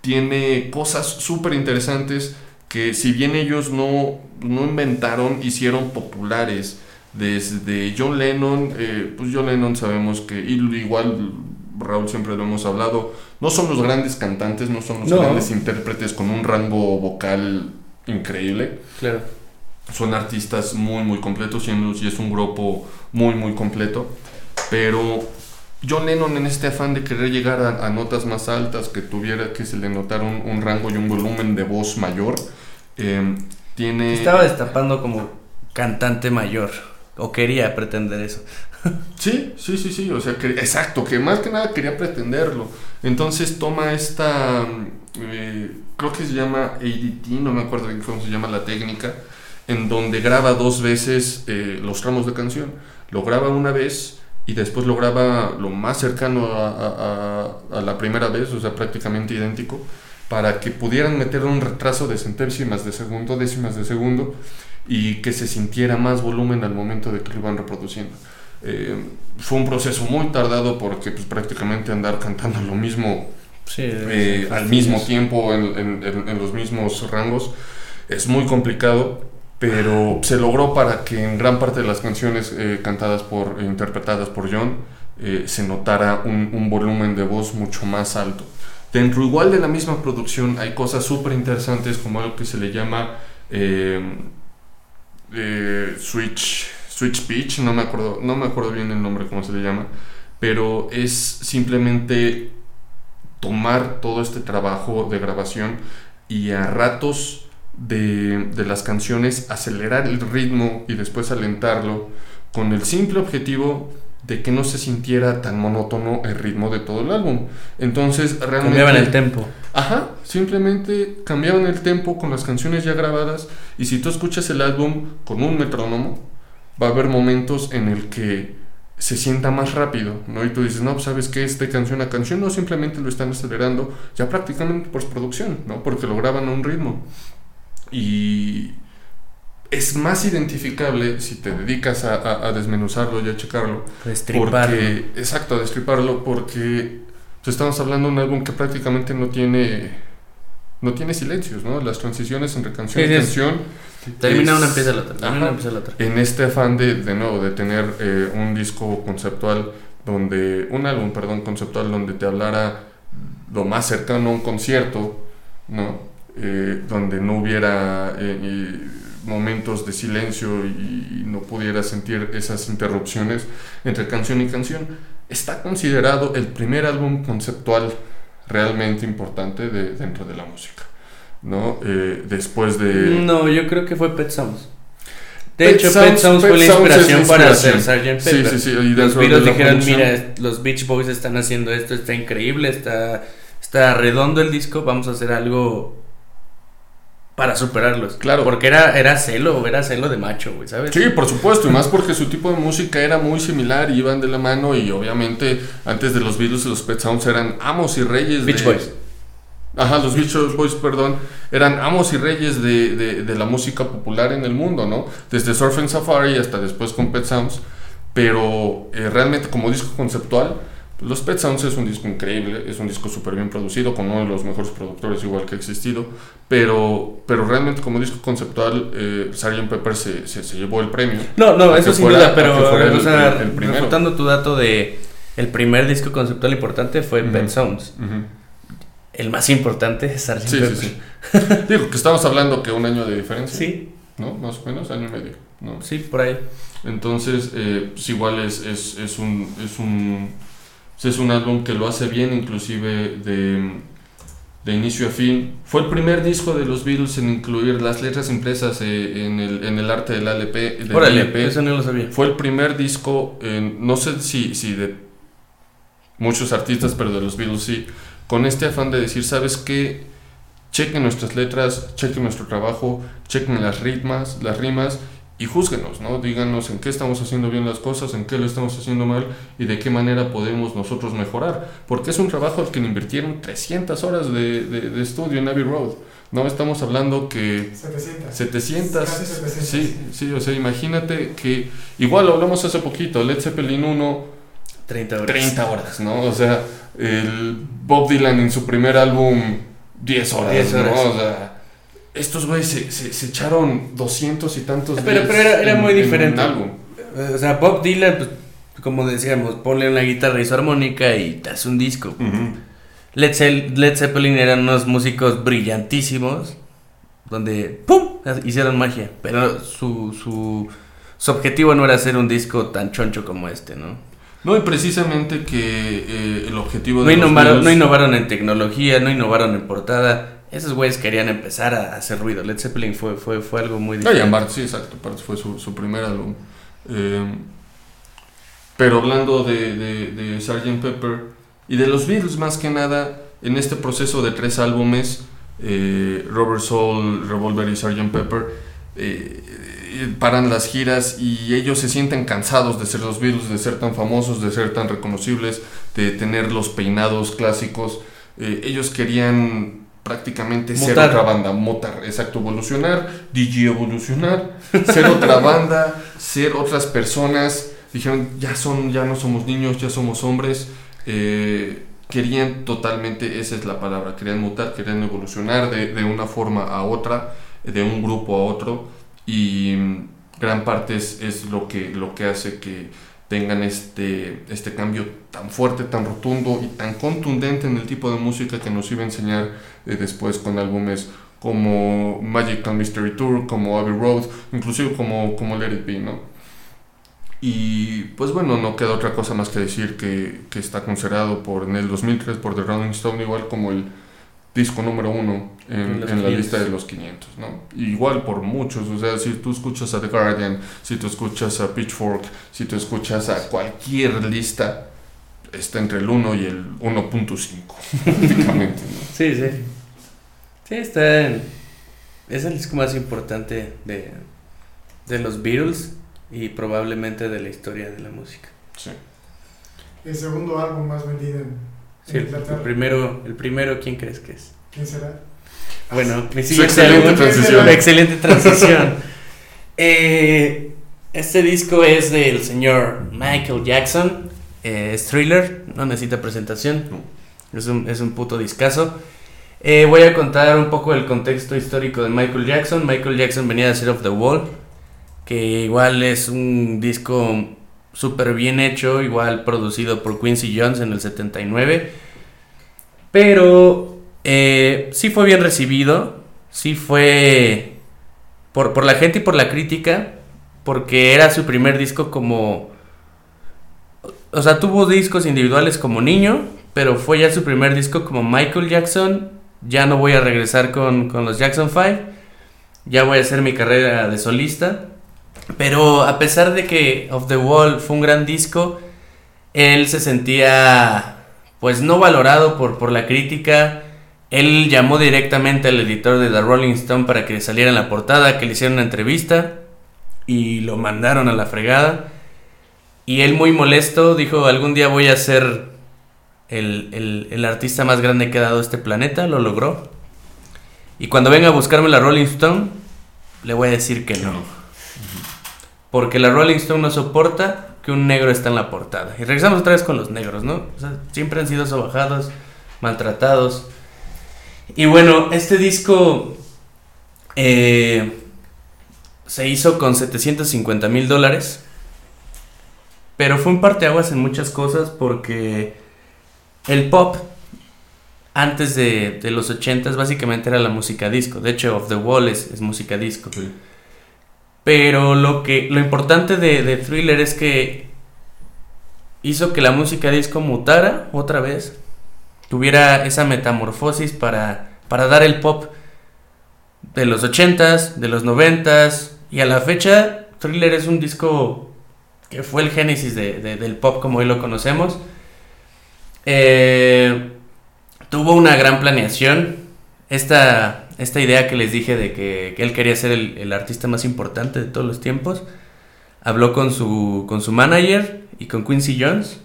tiene cosas súper interesantes que si bien ellos no, no inventaron, hicieron populares. Desde John Lennon, eh, pues John Lennon sabemos que, y igual Raúl siempre lo hemos hablado, no son los grandes cantantes, no son los No. grandes intérpretes con un rango vocal increíble Claro. son artistas muy muy completos y es un grupo muy muy completo pero John Lennon en este afán de querer llegar a, a notas más altas que tuviera que se le notara un, un rango y un volumen de voz mayor eh, tiene Estaba destapando como cantante mayor. O quería pretender eso. Sí, sí, sí, sí, o sea, que, exacto, que más que nada quería pretenderlo. Entonces toma esta, eh, creo que se llama ADT, no me acuerdo bien cómo se llama la técnica, en donde graba dos veces eh, los tramos de canción. Lo graba una vez y después lo graba lo más cercano a, a- a- a la primera vez, o sea, prácticamente idéntico, para que pudieran meter un retraso de centésimas de segundo, décimas de segundo, y que se sintiera más volumen al momento de que lo iban reproduciendo. Eh, fue un proceso muy tardado porque pues, prácticamente andar cantando lo mismo Sí, eh, al mismo tiempo en, en- en- en los mismos rangos es muy complicado pero se logró para que en gran parte de las canciones eh, cantadas por e interpretadas por John eh, se notara un, un volumen de voz mucho más alto dentro igual de la misma producción hay cosas súper interesantes como algo que se le llama eh, switch switch pitch no me acuerdo no me acuerdo bien el nombre cómo se le llama pero es simplemente tomar todo este trabajo de grabación y a ratos de, de las canciones acelerar el ritmo y después alentarlo con el simple objetivo de que no se sintiera tan monótono el ritmo de todo el álbum. Entonces realmente... Cambiaban el tempo. Ajá, simplemente cambiaban el tempo con las canciones ya grabadas y si tú escuchas el álbum con un metrónomo, va a haber momentos en el que se sienta más rápido, ¿no? Y tú dices, no, pues sabes que este canción a canción no simplemente lo están acelerando, ya prácticamente por producción, ¿no? Porque lo graban a un ritmo. Y es más identificable si te dedicas a, a- a desmenuzarlo y a checarlo. Destriparlo. Porque, exacto, a destriparlo, porque pues, estamos hablando de un álbum que prácticamente no tiene no tiene silencios, ¿no? Las transiciones entre canción Sí, y canción. Termina es- una, empieza la otra. Termina Ajá. una, empieza la otra. En este afán de, de nuevo, de tener eh, un disco conceptual donde, un álbum, perdón, conceptual donde te hablara lo más cercano a un concierto, ¿no? Eh, donde no hubiera eh, eh, momentos de silencio y, no pudiera sentir esas interrupciones entre canción y canción. Está considerado el primer álbum conceptual realmente importante de, dentro de la música, ¿no? Eh, después de... No, yo creo que fue Pet Sounds. De Pet hecho, Sounds- Pet Sounds Pet fue la inspiración para inspiración. hacer Sgt. Sí, Pepper. sí, sí, y Los Beatles dijeron, mira, los Beach Boys están haciendo esto, está increíble, está, está redondo el disco, vamos a hacer algo para superarlos. Claro. Porque era, era celo, era celo de macho, güey, ¿sabes? Sí, por supuesto, y más porque su tipo de música era muy similar y iban de la mano y obviamente antes de los Beatles los Pet Sounds eran amos y reyes Beach de... Boys. Ajá, los Beach Boys, perdón, eran amos y reyes de, de- de la música popular en el mundo, ¿no? Desde Surfing Safari hasta después con Pet Sounds, pero eh, realmente como disco conceptual, los Pet Sounds es un disco increíble, es un disco súper bien producido, con uno de los mejores productores igual que ha existido, pero, pero realmente como disco conceptual, eh, Sgt. Pepper se, se, se llevó el premio. No, no, eso sin fuera- duda, pero el- o sea, el- el primero. refutando tu dato de el primer disco conceptual importante fue Ujú. Pet Sounds. El más importante es Sgt. Sí, Pepper. sí, sí. Digo que estamos hablando que un año de diferencia, Sí, ¿no? Más o menos, año y medio, ¿no? sí, por ahí. Entonces, eh, pues igual es, es, es un, es, un, es un álbum que lo hace bien, inclusive de, de inicio a fin. Fue el primer disco de los Beatles en incluir las letras impresas eh, en, el, en el arte del LP. del Órale, LP. eso no lo sabía. Fue el primer disco, en- no sé si, si de muchos artistas, pero de los Beatles sí, con este afán de decir, ¿sabes qué? Chequen nuestras letras, chequen nuestro trabajo, chequen las ritmas, las rimas y júzguenos, ¿no? Díganos en qué estamos haciendo bien las cosas, en qué lo estamos haciendo mal y de qué manera podemos nosotros mejorar. Porque es un trabajo al que le invirtieron 300 horas de, de- de estudio en Abbey Road. No estamos hablando que 700. 700. Casi 700. Sí, sí, o sea, imagínate que igual lo hablamos hace poquito, Led Zeppelin 1, 30 horas. 30 horas, ¿no? O sea, el Bob Dylan en su primer álbum 10 horas, 10 horas. ¿no? O sea, estos güeyes se, se, se echaron 200 y tantos Pero- pero era- era en- muy diferente. álbum. Eh, O sea, Bob Dylan, pues, como decíamos, ponle una guitarra y su armónica y te hace un disco. Led, Ze- Led Zeppelin eran unos músicos brillantísimos, donde ¡pum! hicieron magia. Pero su, su, su objetivo no era hacer un disco tan choncho como este, ¿no? No, y precisamente que eh, el objetivo No de los innovaron, no innovaron en tecnología, no innovaron en portada. Esos güeyes querían empezar a hacer ruido. Led Zeppelin fue, fue, fue algo muy No, y diferente. Amart, sí, exacto, Amart fue su, su primer álbum. Eh, pero hablando de, de, de Sgt. Pepper y de los Beatles más que nada, en este proceso de tres álbumes, eh, Robert Soul, Revolver y Sgt. Pepper, eh, eh, paran las giras y ellos se sienten cansados de ser los Beatles, de ser tan famosos, de ser tan reconocibles, de tener los peinados clásicos. Ellos querían prácticamente ser otra banda, mutar, exacto, evolucionar, DJ evolucionar, ser otra banda, ser otras personas. Dijeron, ya son, ya no somos niños, ya somos hombres. Eh, querían totalmente, esa es la palabra, querían mutar, querían evolucionar de, de una forma a otra, de un grupo a otro. Y mm, gran parte es, es lo, que, lo que hace que tengan este, este cambio tan fuerte, tan rotundo y tan contundente en el tipo de música que nos iba a enseñar eh, después con álbumes como Magical Mystery Tour, como Abbey Road, inclusive como, como Let It Be, ¿no? Y pues bueno, no queda otra cosa más que decir que, que está considerado por, en el 2003 por The Rolling Stone igual como el disco número uno en, la 500. lista de los 500, ¿no? Igual por muchos, o sea, si tú escuchas a The Guardian, si tú escuchas a Pitchfork, si tú escuchas a cualquier lista, está entre el 1 y el 1.5, prácticamente, ¿no? Sí, sí. Sí, está en- Es el disco más importante de, de los Beatles y probablemente de la historia de la música. Sí. El segundo álbum más vendido en, Sí, el, primero, el primero, ¿quién crees que es? ¿Quién será? Bueno, mi Su excelente álbum- transición. Excelente transición. Eh, este disco es del señor Michael Jackson. eh, es thriller, no necesita presentación. No. Es un, es un puto discazo. Eh, voy a contar un poco el contexto histórico de Michael Jackson. Michael Jackson venía de Set of the Wall, que igual es un disco súper bien hecho, igual producido por Quincy Jones en el 79. Pero eh, sí fue bien recibido, sí fue por, por la gente y por la crítica, porque era su primer disco como... O sea, tuvo discos individuales como niño, pero fue ya su primer disco como Michael Jackson. Ya no voy a regresar con, con los Jackson 5, ya voy a hacer mi carrera de solista. Pero a pesar de que Of the Wall fue un gran disco, él se sentía pues no valorado por, por la crítica. Él llamó directamente al editor de The Rolling Stone para que saliera en la portada, que le hiciera una entrevista y lo mandaron a la fregada. Y él muy molesto dijo, algún día voy a ser el, el, el artista más grande que ha dado este planeta, lo logró. Y cuando venga a buscarme la Rolling Stone, le voy a decir que no. Porque la Rolling Stone no soporta que un negro está en la portada. Y regresamos otra vez con los negros, ¿no? Siempre han sido sobajados, maltratados. Y bueno, este disco eh, se hizo con 750 mil dólares. Pero fue un parteaguas en muchas cosas porque el pop antes de, los 80 básicamente era la música disco. De hecho, Off the Wall es, música disco. Pero lo que lo importante de, de, Thriller es que hizo que la música disco mutara otra vez, tuviera esa metamorfosis para, para dar el pop de los 80s, de los 90s y a la fecha Thriller es un disco que fue el génesis de, del pop como hoy lo conocemos. Eh, tuvo una gran planeación. Esta, esta idea que les dije de que, que él quería ser el, el, artista más importante de todos los tiempos. Habló con su, con su manager y con Quincy Jones.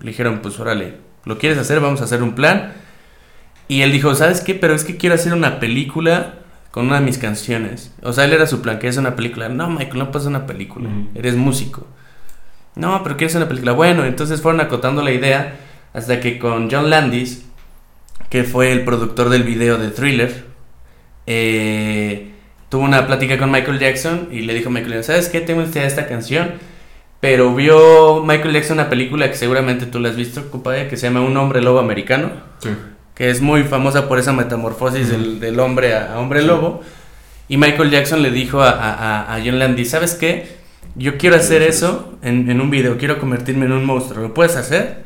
Le dijeron, pues órale, ¿lo quieres hacer? Vamos a hacer un plan. Y él dijo, ¿sabes qué? Pero es que quiero hacer una película con una de mis canciones. O sea, él era su plan, que es una película. No, Michael, no pasa una película. Eres músico. No, pero quieres una película. Bueno, entonces fueron acotando la idea hasta que con John Landis, que fue el productor del video de Thriller, eh, tuvo una plática con Michael Jackson y le dijo a Michael, ¿sabes qué? Tengo esta, esta canción, pero vio Michael Jackson una película que seguramente tú la has visto, compadre, que se llama Un hombre lobo americano. Sí. Que es muy famosa por esa metamorfosis del, del, hombre a, a hombre sí. lobo. Y Michael Jackson le dijo a, a, a John Landis, ¿sabes qué? Yo quiero hacer eso en, en, un video, quiero convertirme en un monstruo. ¿Lo puedes hacer?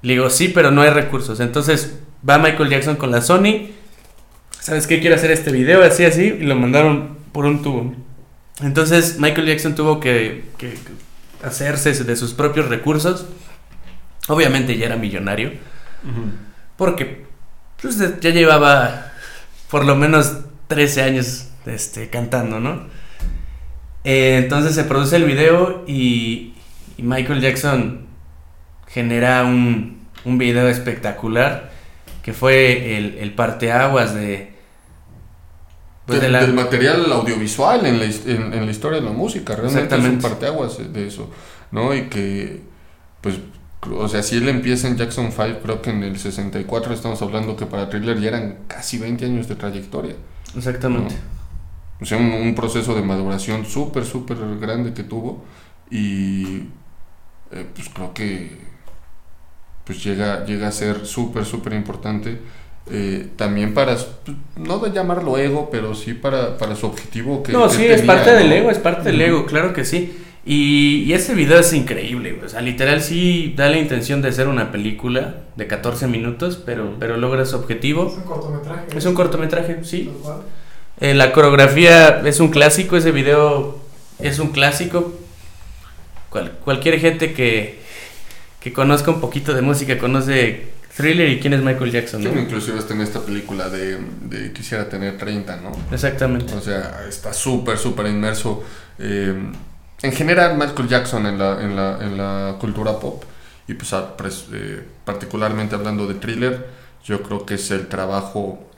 Le digo, sí, pero no hay recursos. Entonces va Michael Jackson con la Sony. ¿Sabes qué? Quiero hacer este video, así, así. Y lo mandaron por un tubo. Entonces Michael Jackson tuvo que, que hacerse de sus propios recursos. Obviamente ya era millonario. Uh -huh. Porque pues, ya llevaba por lo menos 13 años este, cantando, ¿no? Eh, entonces se produce el video y, y Michael Jackson genera un, un, video espectacular que fue el, el parteaguas de, pues de, de la... del material audiovisual en la, en, en la, historia de la música. Realmente es un parteaguas de eso, ¿no? Y que, pues, o sea, si él empieza en Jackson 5, creo que en el 64 estamos hablando que para Thriller ya eran casi 20 años de trayectoria. Exactamente. ¿no? O sea, un, un proceso de maduración súper, súper grande que tuvo. Y eh, pues creo que pues llega, llega a ser súper, súper importante. Eh, también para, no de llamarlo ego, pero sí para, para su objetivo. Que, no, que sí, tenía, es parte ¿no? del ego, es parte del ego, claro que sí. Y, y ese video es increíble, o sea, literal sí da la intención de ser una película de 14 minutos, pero, pero logra su objetivo. Es un cortometraje. Es un cortometraje, sí. Eh, la coreografía es un clásico, ese video es un clásico. Cual, cualquier gente que, que conozca un poquito de música conoce Thriller y quién es Michael Jackson. Sí, ¿no? inclusive está en esta película de, de, Quisiera tener 30, ¿no? Exactamente. O sea, está súper, súper inmerso. Eh, en general, Michael Jackson en la, en la, en la cultura pop, y pues, eh, particularmente hablando de Thriller, yo creo que es el trabajo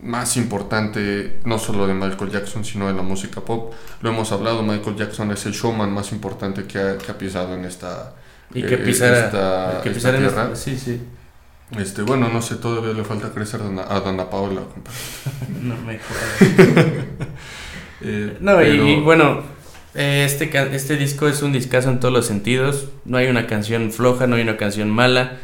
más importante, no solo de Michael Jackson, sino de la música pop. Lo hemos hablado, Michael Jackson es el showman más importante que ha, que ha pisado en esta, y que pisara, esta, que pisara esta tierra. En esta, sí, sí. Este, bueno, no sé, todavía le falta crecer a Dana, a Dana Paola. No me jodas. Eh, No, y- pero- y, bueno, eh, este, este disco es un discazo en todos los sentidos. No hay una canción floja, no hay una canción mala.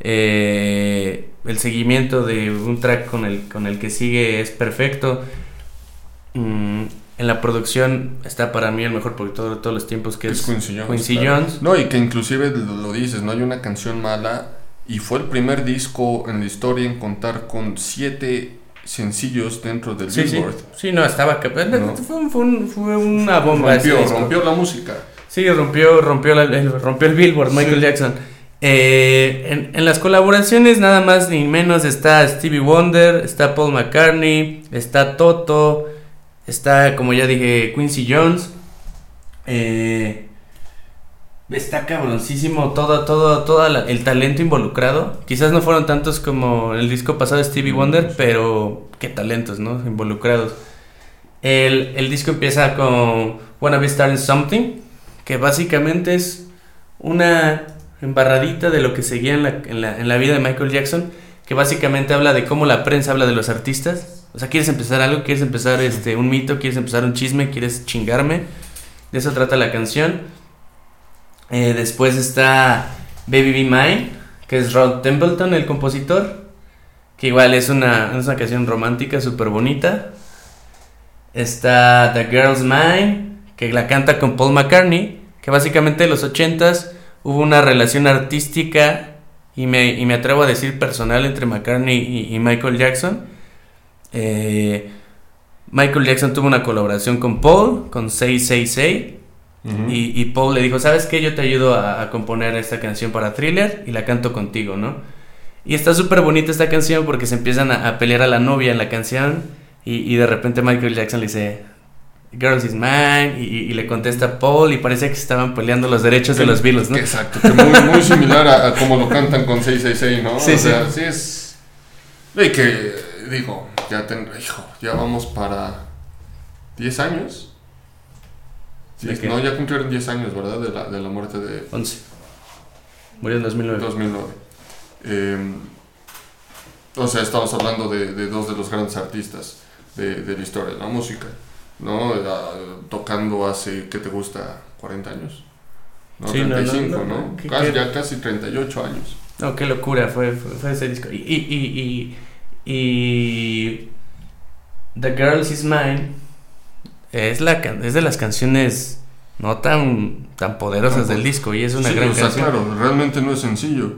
Eh, el seguimiento de un track con el, con el que sigue es perfecto. Mm, en la producción está para mí el mejor productor de todos los tiempos, que es es Quincy Jones. Quincy claro. Jones. No, y que inclusive lo, dices, no hay una canción mala. Y fue el primer disco en la historia en contar con siete sencillos dentro del Sí, sí, Billboard. sí, no, estaba capaz. No. Fue, un- fue un- fue una bomba. ese Rompió, disco. rompió la música. Sí, rompió, rompió, la- el, rompió el Billboard, Michael Sí. Jackson. Eh, en, en las colaboraciones nada más ni menos está Stevie Wonder, está Paul McCartney, está Toto, está, como ya dije, Quincy Jones. Eh, está cabroncísimo todo, todo, todo la- el talento involucrado. Quizás no fueron tantos como el disco pasado de Stevie Mm, Wonder, sí. pero qué talentos, ¿no? Involucrados. El, el disco empieza con Wanna Be Starting Something, que básicamente es una embarradita de lo que seguía en la, en la, en la vida de Michael Jackson, que básicamente habla de cómo la prensa habla de los artistas. O sea, quieres empezar algo, quieres empezar este, un mito, quieres empezar un chisme, quieres chingarme. De eso trata la canción. Eh, después está Baby Be Mine, que es Rod Templeton, el compositor. Que igual es una, es una canción romántica, súper bonita. Está The Girl's Mine, que la canta con Paul McCartney. Que básicamente en los 80s hubo una relación artística y me, y me atrevo a decir personal entre McCartney y, y Michael Jackson. Eh, Michael Jackson tuvo una colaboración con Paul, con Say Say Say. Ujú. Y, y Paul le dijo, ¿sabes qué? Yo te ayudo a, a componer esta canción para Thriller y la canto contigo, ¿no? Y está súper bonita esta canción porque se empiezan a, a pelear a la novia en la canción y, y de repente Michael Jackson le dice, Girls is mine y, le contesta Paul y parece que estaban peleando los derechos de los Beatles, ¿no? Exacto, que muy, muy similar a, a como lo cantan con 666, ¿no? Sí, o sea, sí. es... Que, digo, ya, ten- hijo, ya vamos para 10 años. ¿De no, ya cumplieron 10 años, ¿verdad? De la, de la muerte de 11. Murió en 2009. 2009. Eh, o sea, estamos hablando de, de dos de los grandes artistas de, de la historia de la música, ¿no? Ah, tocando hace, ¿qué te gusta? ¿40 años? No, Sí, no, no, 35, no, ¿no? no, ¿qué- Casi- ya casi 38 años. No, qué locura fue, fue, fue ese disco. Y, y, y, y, y The Girls Is Mine es, la, es de las canciones no tan, tan poderosas del disco y es una Sí, gran o sea, canción. claro, realmente no es sencillo.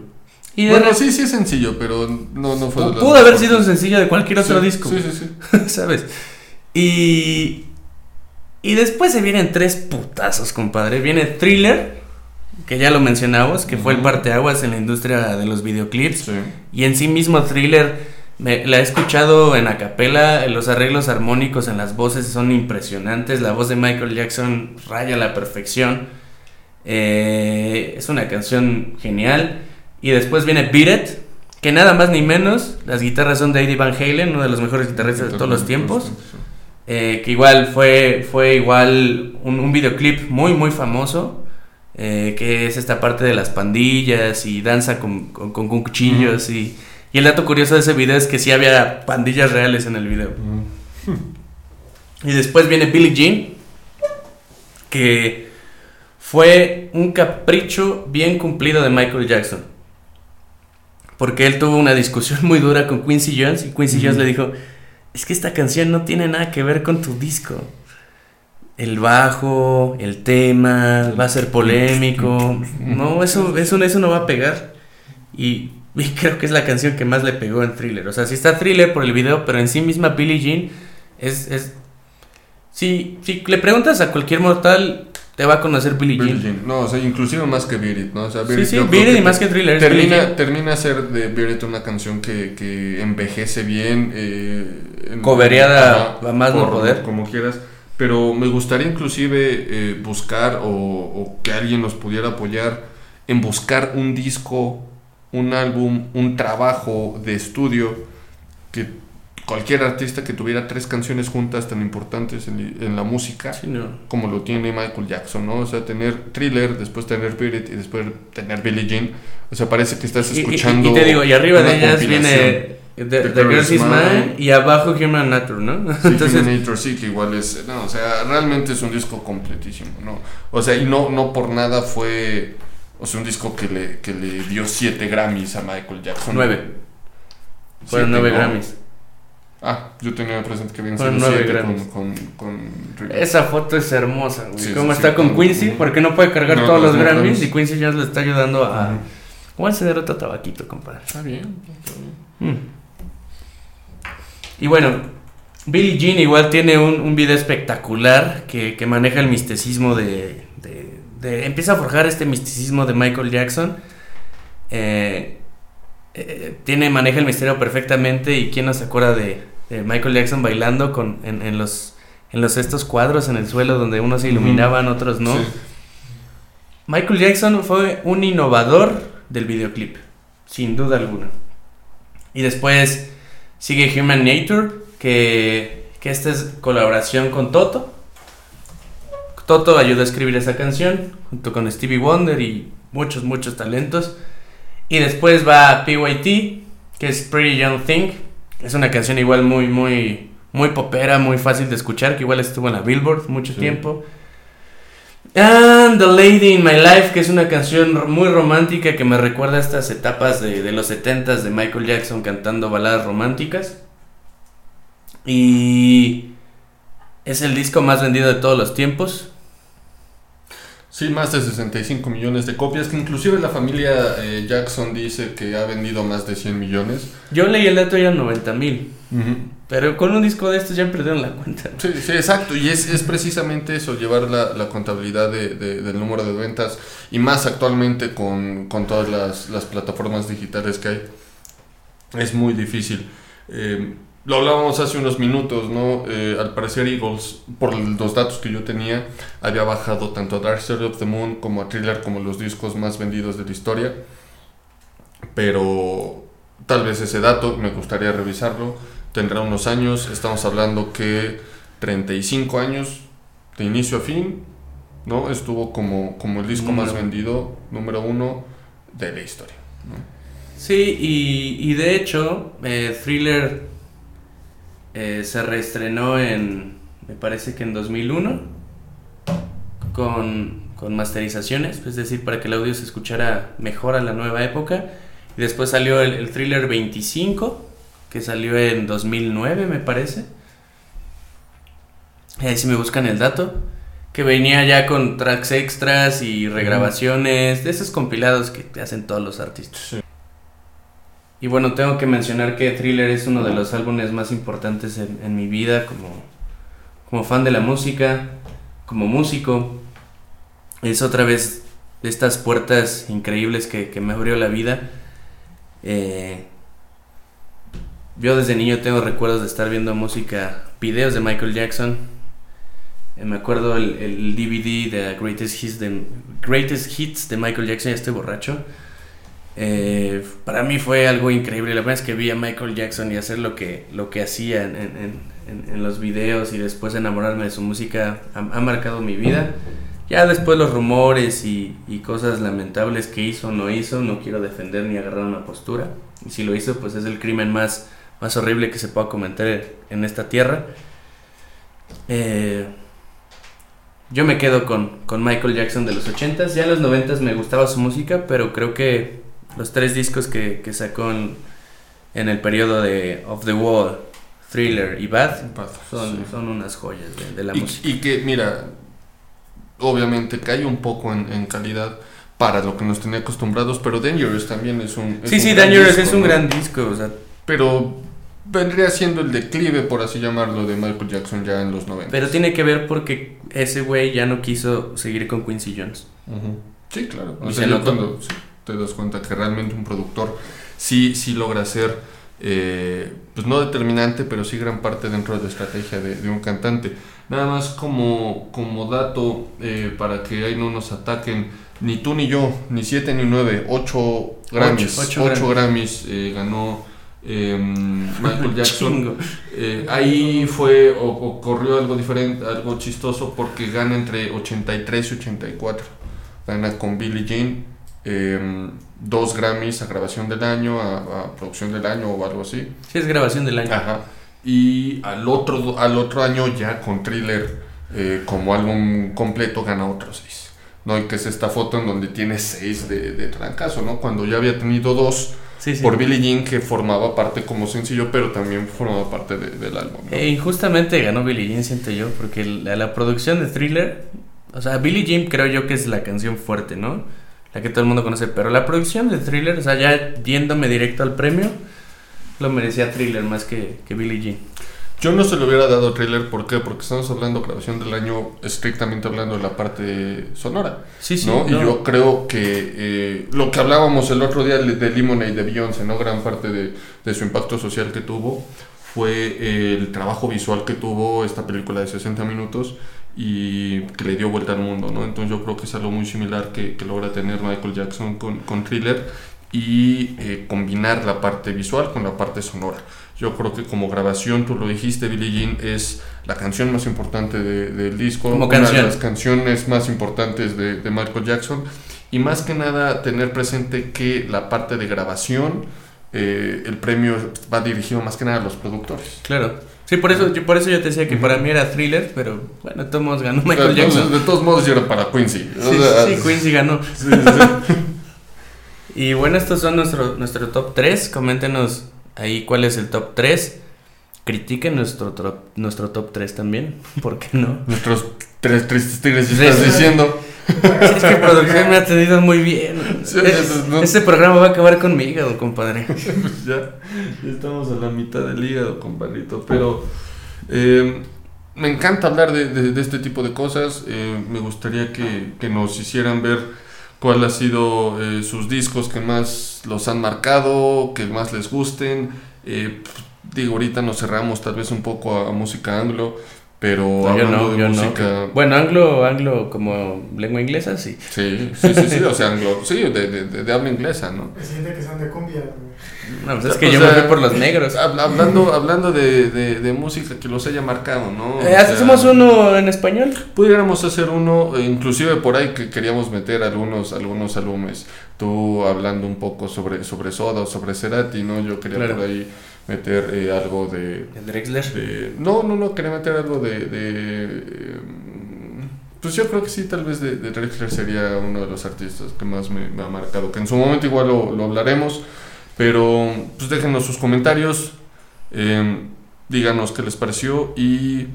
Y bueno, re- sí, sí es sencillo, pero no, no fue pudo haber sido un sencillo de cualquier otro Sí, disco, Sí, sí, sí. ¿sabes? Y, y después se vienen tres putazos, compadre. Viene Thriller, que ya lo mencionamos, que fue el parteaguas en la industria de los videoclips. Sí. Y en sí mismo Thriller, me- la he escuchado en acapela, los arreglos armónicos en las voces son impresionantes, la voz de Michael Jackson raya a la perfección, Eh, es una canción genial. Y después viene Beat It, que nada más ni menos, las guitarras son de Eddie Van Halen, uno de los mejores guitarristas de todos los tiempos. Eh, que igual fue, fue igual un, un videoclip muy muy famoso eh, que es esta parte de las pandillas y danza con, con, con cuchillos y, y el dato curioso de ese video es que sí había pandillas reales en el video y después viene Billie Jean que fue un capricho bien cumplido de Michael Jackson porque él tuvo una discusión muy dura con Quincy Jones y Quincy. Jones le dijo es que esta canción no tiene nada que ver con tu disco. El bajo, el tema, va a ser polémico. No, eso, eso, eso no va a pegar. Y, y creo que es la canción que más le pegó en Thriller. O sea, sí está Thriller por el video, pero en sí misma Billie Jean es... es si, si le preguntas a cualquier mortal, te va a conocer Billie Billie Jean. Jean. No, o sea, inclusive más que Beat It, ¿no? O sea, Beat Sí, sí, Beat It y más que Thriller. Termina, termina a ser de Beat It una canción que, que envejece bien. Eh, Cobereada a más no poder. Como quieras. Pero me gustaría inclusive eh, buscar o, o que alguien nos pudiera apoyar en buscar un disco, un álbum, un trabajo de estudio que cualquier artista que tuviera tres canciones juntas tan importantes en, en la música Sí, no. como lo tiene Michael Jackson, ¿no? O sea, tener Thriller, después tener Beat It y después tener Billie Jean. O sea, parece que estás Y- y- escuchando. Y, te digo, y arriba de ellas viene The, The The Girl Is Mine Mine. y abajo Human Nature, ¿no? Sí, Entonces, Terminator sí, que igual es. No, o sea, realmente es un disco completísimo, ¿no? O sea, y no, no por nada fue. O sea, un disco que le, que le dio siete Grammys a Michael Jackson. nueve. Fueron Siete, nueve ¿no? Grammys. Ah, yo tenía presente que habían Fueron sido nueve siete Grammys. con, con, con Esa foto es hermosa, güey. Sí, ¿Cómo sí, está sí, con Quincy? Porque no puede cargar No, todos no, los no, Grammys y Quincy ya le está ayudando a... Voy a encender otro tabaquito, compadre. Está bien, está bien. Mm. Y bueno, Billie Jean igual tiene un, un video espectacular que, que maneja el misticismo de, de- Empieza a forjar este misticismo de Michael Jackson. Eh, eh, tiene, maneja el misterio perfectamente y quién no se acuerda de, de Michael Jackson bailando con, en, en los, en los estos cuadros en el suelo donde unos se iluminaban, otros no. Sí. Michael Jackson fue un innovador del videoclip, sin duda alguna. Y después sigue Human Nature, que, que esta es colaboración con Toto. Toto ayudó a escribir esa canción, junto con Stevie Wonder y muchos, muchos talentos. Y después va PYT, que es Pretty Young Thing. Es una canción igual muy, muy, muy popera, muy fácil de escuchar, que igual estuvo en la Billboard mucho Sí. tiempo. And The Lady in My Life, que es una canción muy romántica que me recuerda a estas etapas de, de los 70s de Michael Jackson cantando baladas románticas. Y es el disco más vendido de todos los tiempos. Sí, más de 65 millones de copias, que inclusive la familia eh, Jackson dice que ha vendido más de 100 millones. Yo leí el dato y eran 90 mil. Pero con un disco de estos ya perdieron la cuenta. Sí, sí, exacto, y es, es precisamente eso, llevar la, la contabilidad de, de- del número de ventas, y más actualmente con, con todas las, las plataformas digitales que hay, es muy difícil. Eh, lo hablábamos hace unos minutos, ¿no? Eh, al parecer Eagles, por los datos que yo tenía, había bajado tanto a Dark Side of the Moon como a Thriller como los discos más vendidos de la historia, pero tal vez ese dato, me gustaría revisarlo, tendrá unos años, estamos hablando que 35 años de inicio a fin, ¿no? Estuvo como, como el disco más vendido, número uno de la historia. ¿no? Sí, y, y de hecho, eh, Thriller eh, se reestrenó en, me parece que en 2001, con, con masterizaciones, es decir, para que el audio se escuchara mejor a la nueva época. Y después salió el, Thriller 25, que salió en 2009, me parece. Ahí si me buscan el dato. Que venía ya con tracks extras y regrabaciones, de esos compilados que hacen todos los artistas. Y bueno, tengo que mencionar que Thriller es uno de los álbumes más importantes en, en mi vida como, fan de la música, como músico. Es otra vez de estas puertas increíbles que, me abrió la vida. Eh, yo desde niño tengo recuerdos de estar viendo música, videos de Michael Jackson. Eh, me acuerdo el, el DVD de Greatest Hits de, Greatest Hits de Michael Jackson, ya estoy borracho. Eh, para mí fue algo increíble. La primera vez que vi a Michael Jackson y hacer lo que, lo que hacía en, los videos y después enamorarme de su música ha, marcado mi vida. Ya después los rumores y, cosas lamentables que hizo o no hizo, no quiero defender ni agarrar una postura. Y si lo hizo, pues es el crimen más, más horrible que se pueda comentar en esta tierra. Eh, yo me quedo con, con Michael Jackson de los 80s. Ya en los 90s me gustaba su música, pero creo que los tres discos que, que sacó en, en el periodo de Off the Wall, Thriller y Bad son, Sí. son unas joyas de, de la Y, música. y que, mira, obviamente cae un poco en, en calidad para lo que nos tenía acostumbrados, pero Dangerous también es un... es Sí, un sí, gran Dangerous disco, es un ¿no? gran disco. O sea, Pero vendría siendo el declive, por así llamarlo, de Michael Jackson ya en los 90. pero tiene que ver porque ese güey ya no quiso seguir con Quincy Jones. Sí, claro. O se sea, notó. cuando sí, te das cuenta que realmente un productor sí, sí logra ser, eh, pues no determinante, pero sí gran parte dentro de la estrategia de, de un cantante. Nada más como, como dato, eh, para que ahí no nos ataquen, ni tú ni yo, ni siete ni nueve, ocho Grammys. ocho Ocho, Grammys. Grammys eh, ganó em, Michael Jackson. Ahí fue, o- ocurrió algo diferente, algo chistoso, porque gana entre 83 y 84. Gana con Billie Jean em, dos Grammys a grabación del año, a, a producción del año o algo así. Sí, es grabación del año. Ajá. Y al otro, al otro año ya con Thriller eh, como álbum completo gana otros seis. ¿no? Y que es esta foto en donde tiene seis de, de trancazo, ¿no? Cuando ya había tenido dos Sí, sí. por Billie Jean que formaba parte como sencillo, pero también formaba parte de- del álbum. ¿no? E injustamente ganó Billie Jean, siento yo, porque la, la producción de Thriller, o sea, Billie Jean creo yo que es la canción fuerte, ¿no? La que todo el mundo conoce, pero la producción de Thriller, o sea, ya yéndome directo al premio, lo merecía Thriller más que, que Billie Jean. Yo no se lo hubiera dado Thriller, ¿por qué? Porque estamos hablando grabación del año, estrictamente hablando de la parte sonora. Sí, sí. ¿no? Y no. yo creo que eh, lo que hablábamos el otro día de Lemonade de Beyoncé, ¿no? Gran parte de, de su impacto social que tuvo fue eh, el trabajo visual que tuvo esta película de 60 minutos y que le dio vuelta al mundo, ¿no? Entonces yo creo que es algo muy similar que, que logra tener Michael Jackson con, con Thriller y eh, combinar la parte visual con la parte sonora. Yo creo que como grabación, tú lo dijiste, Billie Jean es la canción más importante de- del disco, Como una canción. de las canciones más importantes de, de Michael Jackson y más que nada tener presente que la parte de grabación, eh, el premio va dirigido más que nada a los productores. Claro. Sí, por eso, yo, por eso yo te decía que para mí era Thriller, pero bueno, de todos modos ganó Michael Entonces, Jackson. de todos modos, yo era para Quincy. O Sí, sea, sí, Quincy ganó. sí, sí. Y bueno, estos son nuestro, nuestro top 3. Coméntenos ahí cuál es el top 3. Critiquen nuestro, tro- nuestro top 3 también. ¿Por qué no? Nuestros tres tristes tigres, Sí, estás diciendo. Es que producción me ha tenido muy bien. Sí, Es- no- Este programa va a acabar con mi hígado, compadre. ya, ya estamos a la mitad del hígado, compadrito. Pero eh, me encanta hablar de, de- de este tipo de cosas. eh, me gustaría que, que nos hicieran ver cuál ha sido eh, sus discos que más los han marcado, que más les gusten. Digo, ahorita nos cerramos tal vez un poco a, a música anglo, pero No, yo hablando no, de yo no. música... Bueno, anglo, anglo como lengua inglesa, sí. Sí, sí, sí, sí, o sea, anglo, sí, de, de, de- de habla inglesa, ¿no? El siguiente que sean de cumbia. No, pues es que O yo sea, me fui por los negros. Hab- Hablando, hablando de, de, de música que los haya marcado, ¿no? Eh, sea, ¿Hacemos uno en español? Pudiéramos hacer uno, eh, inclusive por ahí que queríamos meter algunos, algunos álbumes. Tú hablando un poco sobre, sobre Soda o sobre Cerati, ¿no? Yo quería Claro. por ahí meter eh, algo de, El Drexler. de- No, no, no, quería meter algo de... de, eh, pues yo creo que sí, tal vez de, de Drexler sería uno de los artistas que más me, me ha marcado. Que en su momento igual lo, lo hablaremos. Pero pues déjenos sus comentarios. eh, díganos qué les pareció. Y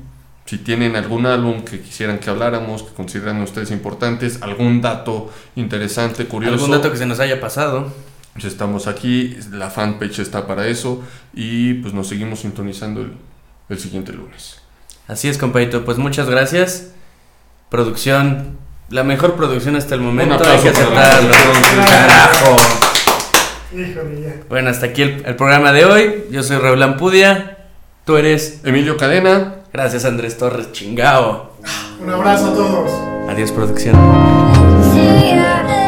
si tienen algún álbum que quisieran que habláramos, que consideran ustedes importantes, algún dato interesante, curioso. Algún dato que se nos haya pasado. Pues estamos aquí, la fanpage está para eso. Y pues nos seguimos sintonizando el, el siguiente lunes. Así es, compadrito. Pues muchas gracias. Producción. La mejor producción hasta el momento. Hay que aceptarlo. Carajo. Híjole, ya. Bueno, hasta aquí el, el programa de hoy. Yo soy Raúl Ampudia. Tú eres. Emilio Cadena. Gracias, Andrés Torres. Chingao. Un abrazo a todos. Adiós, producción. Yeah.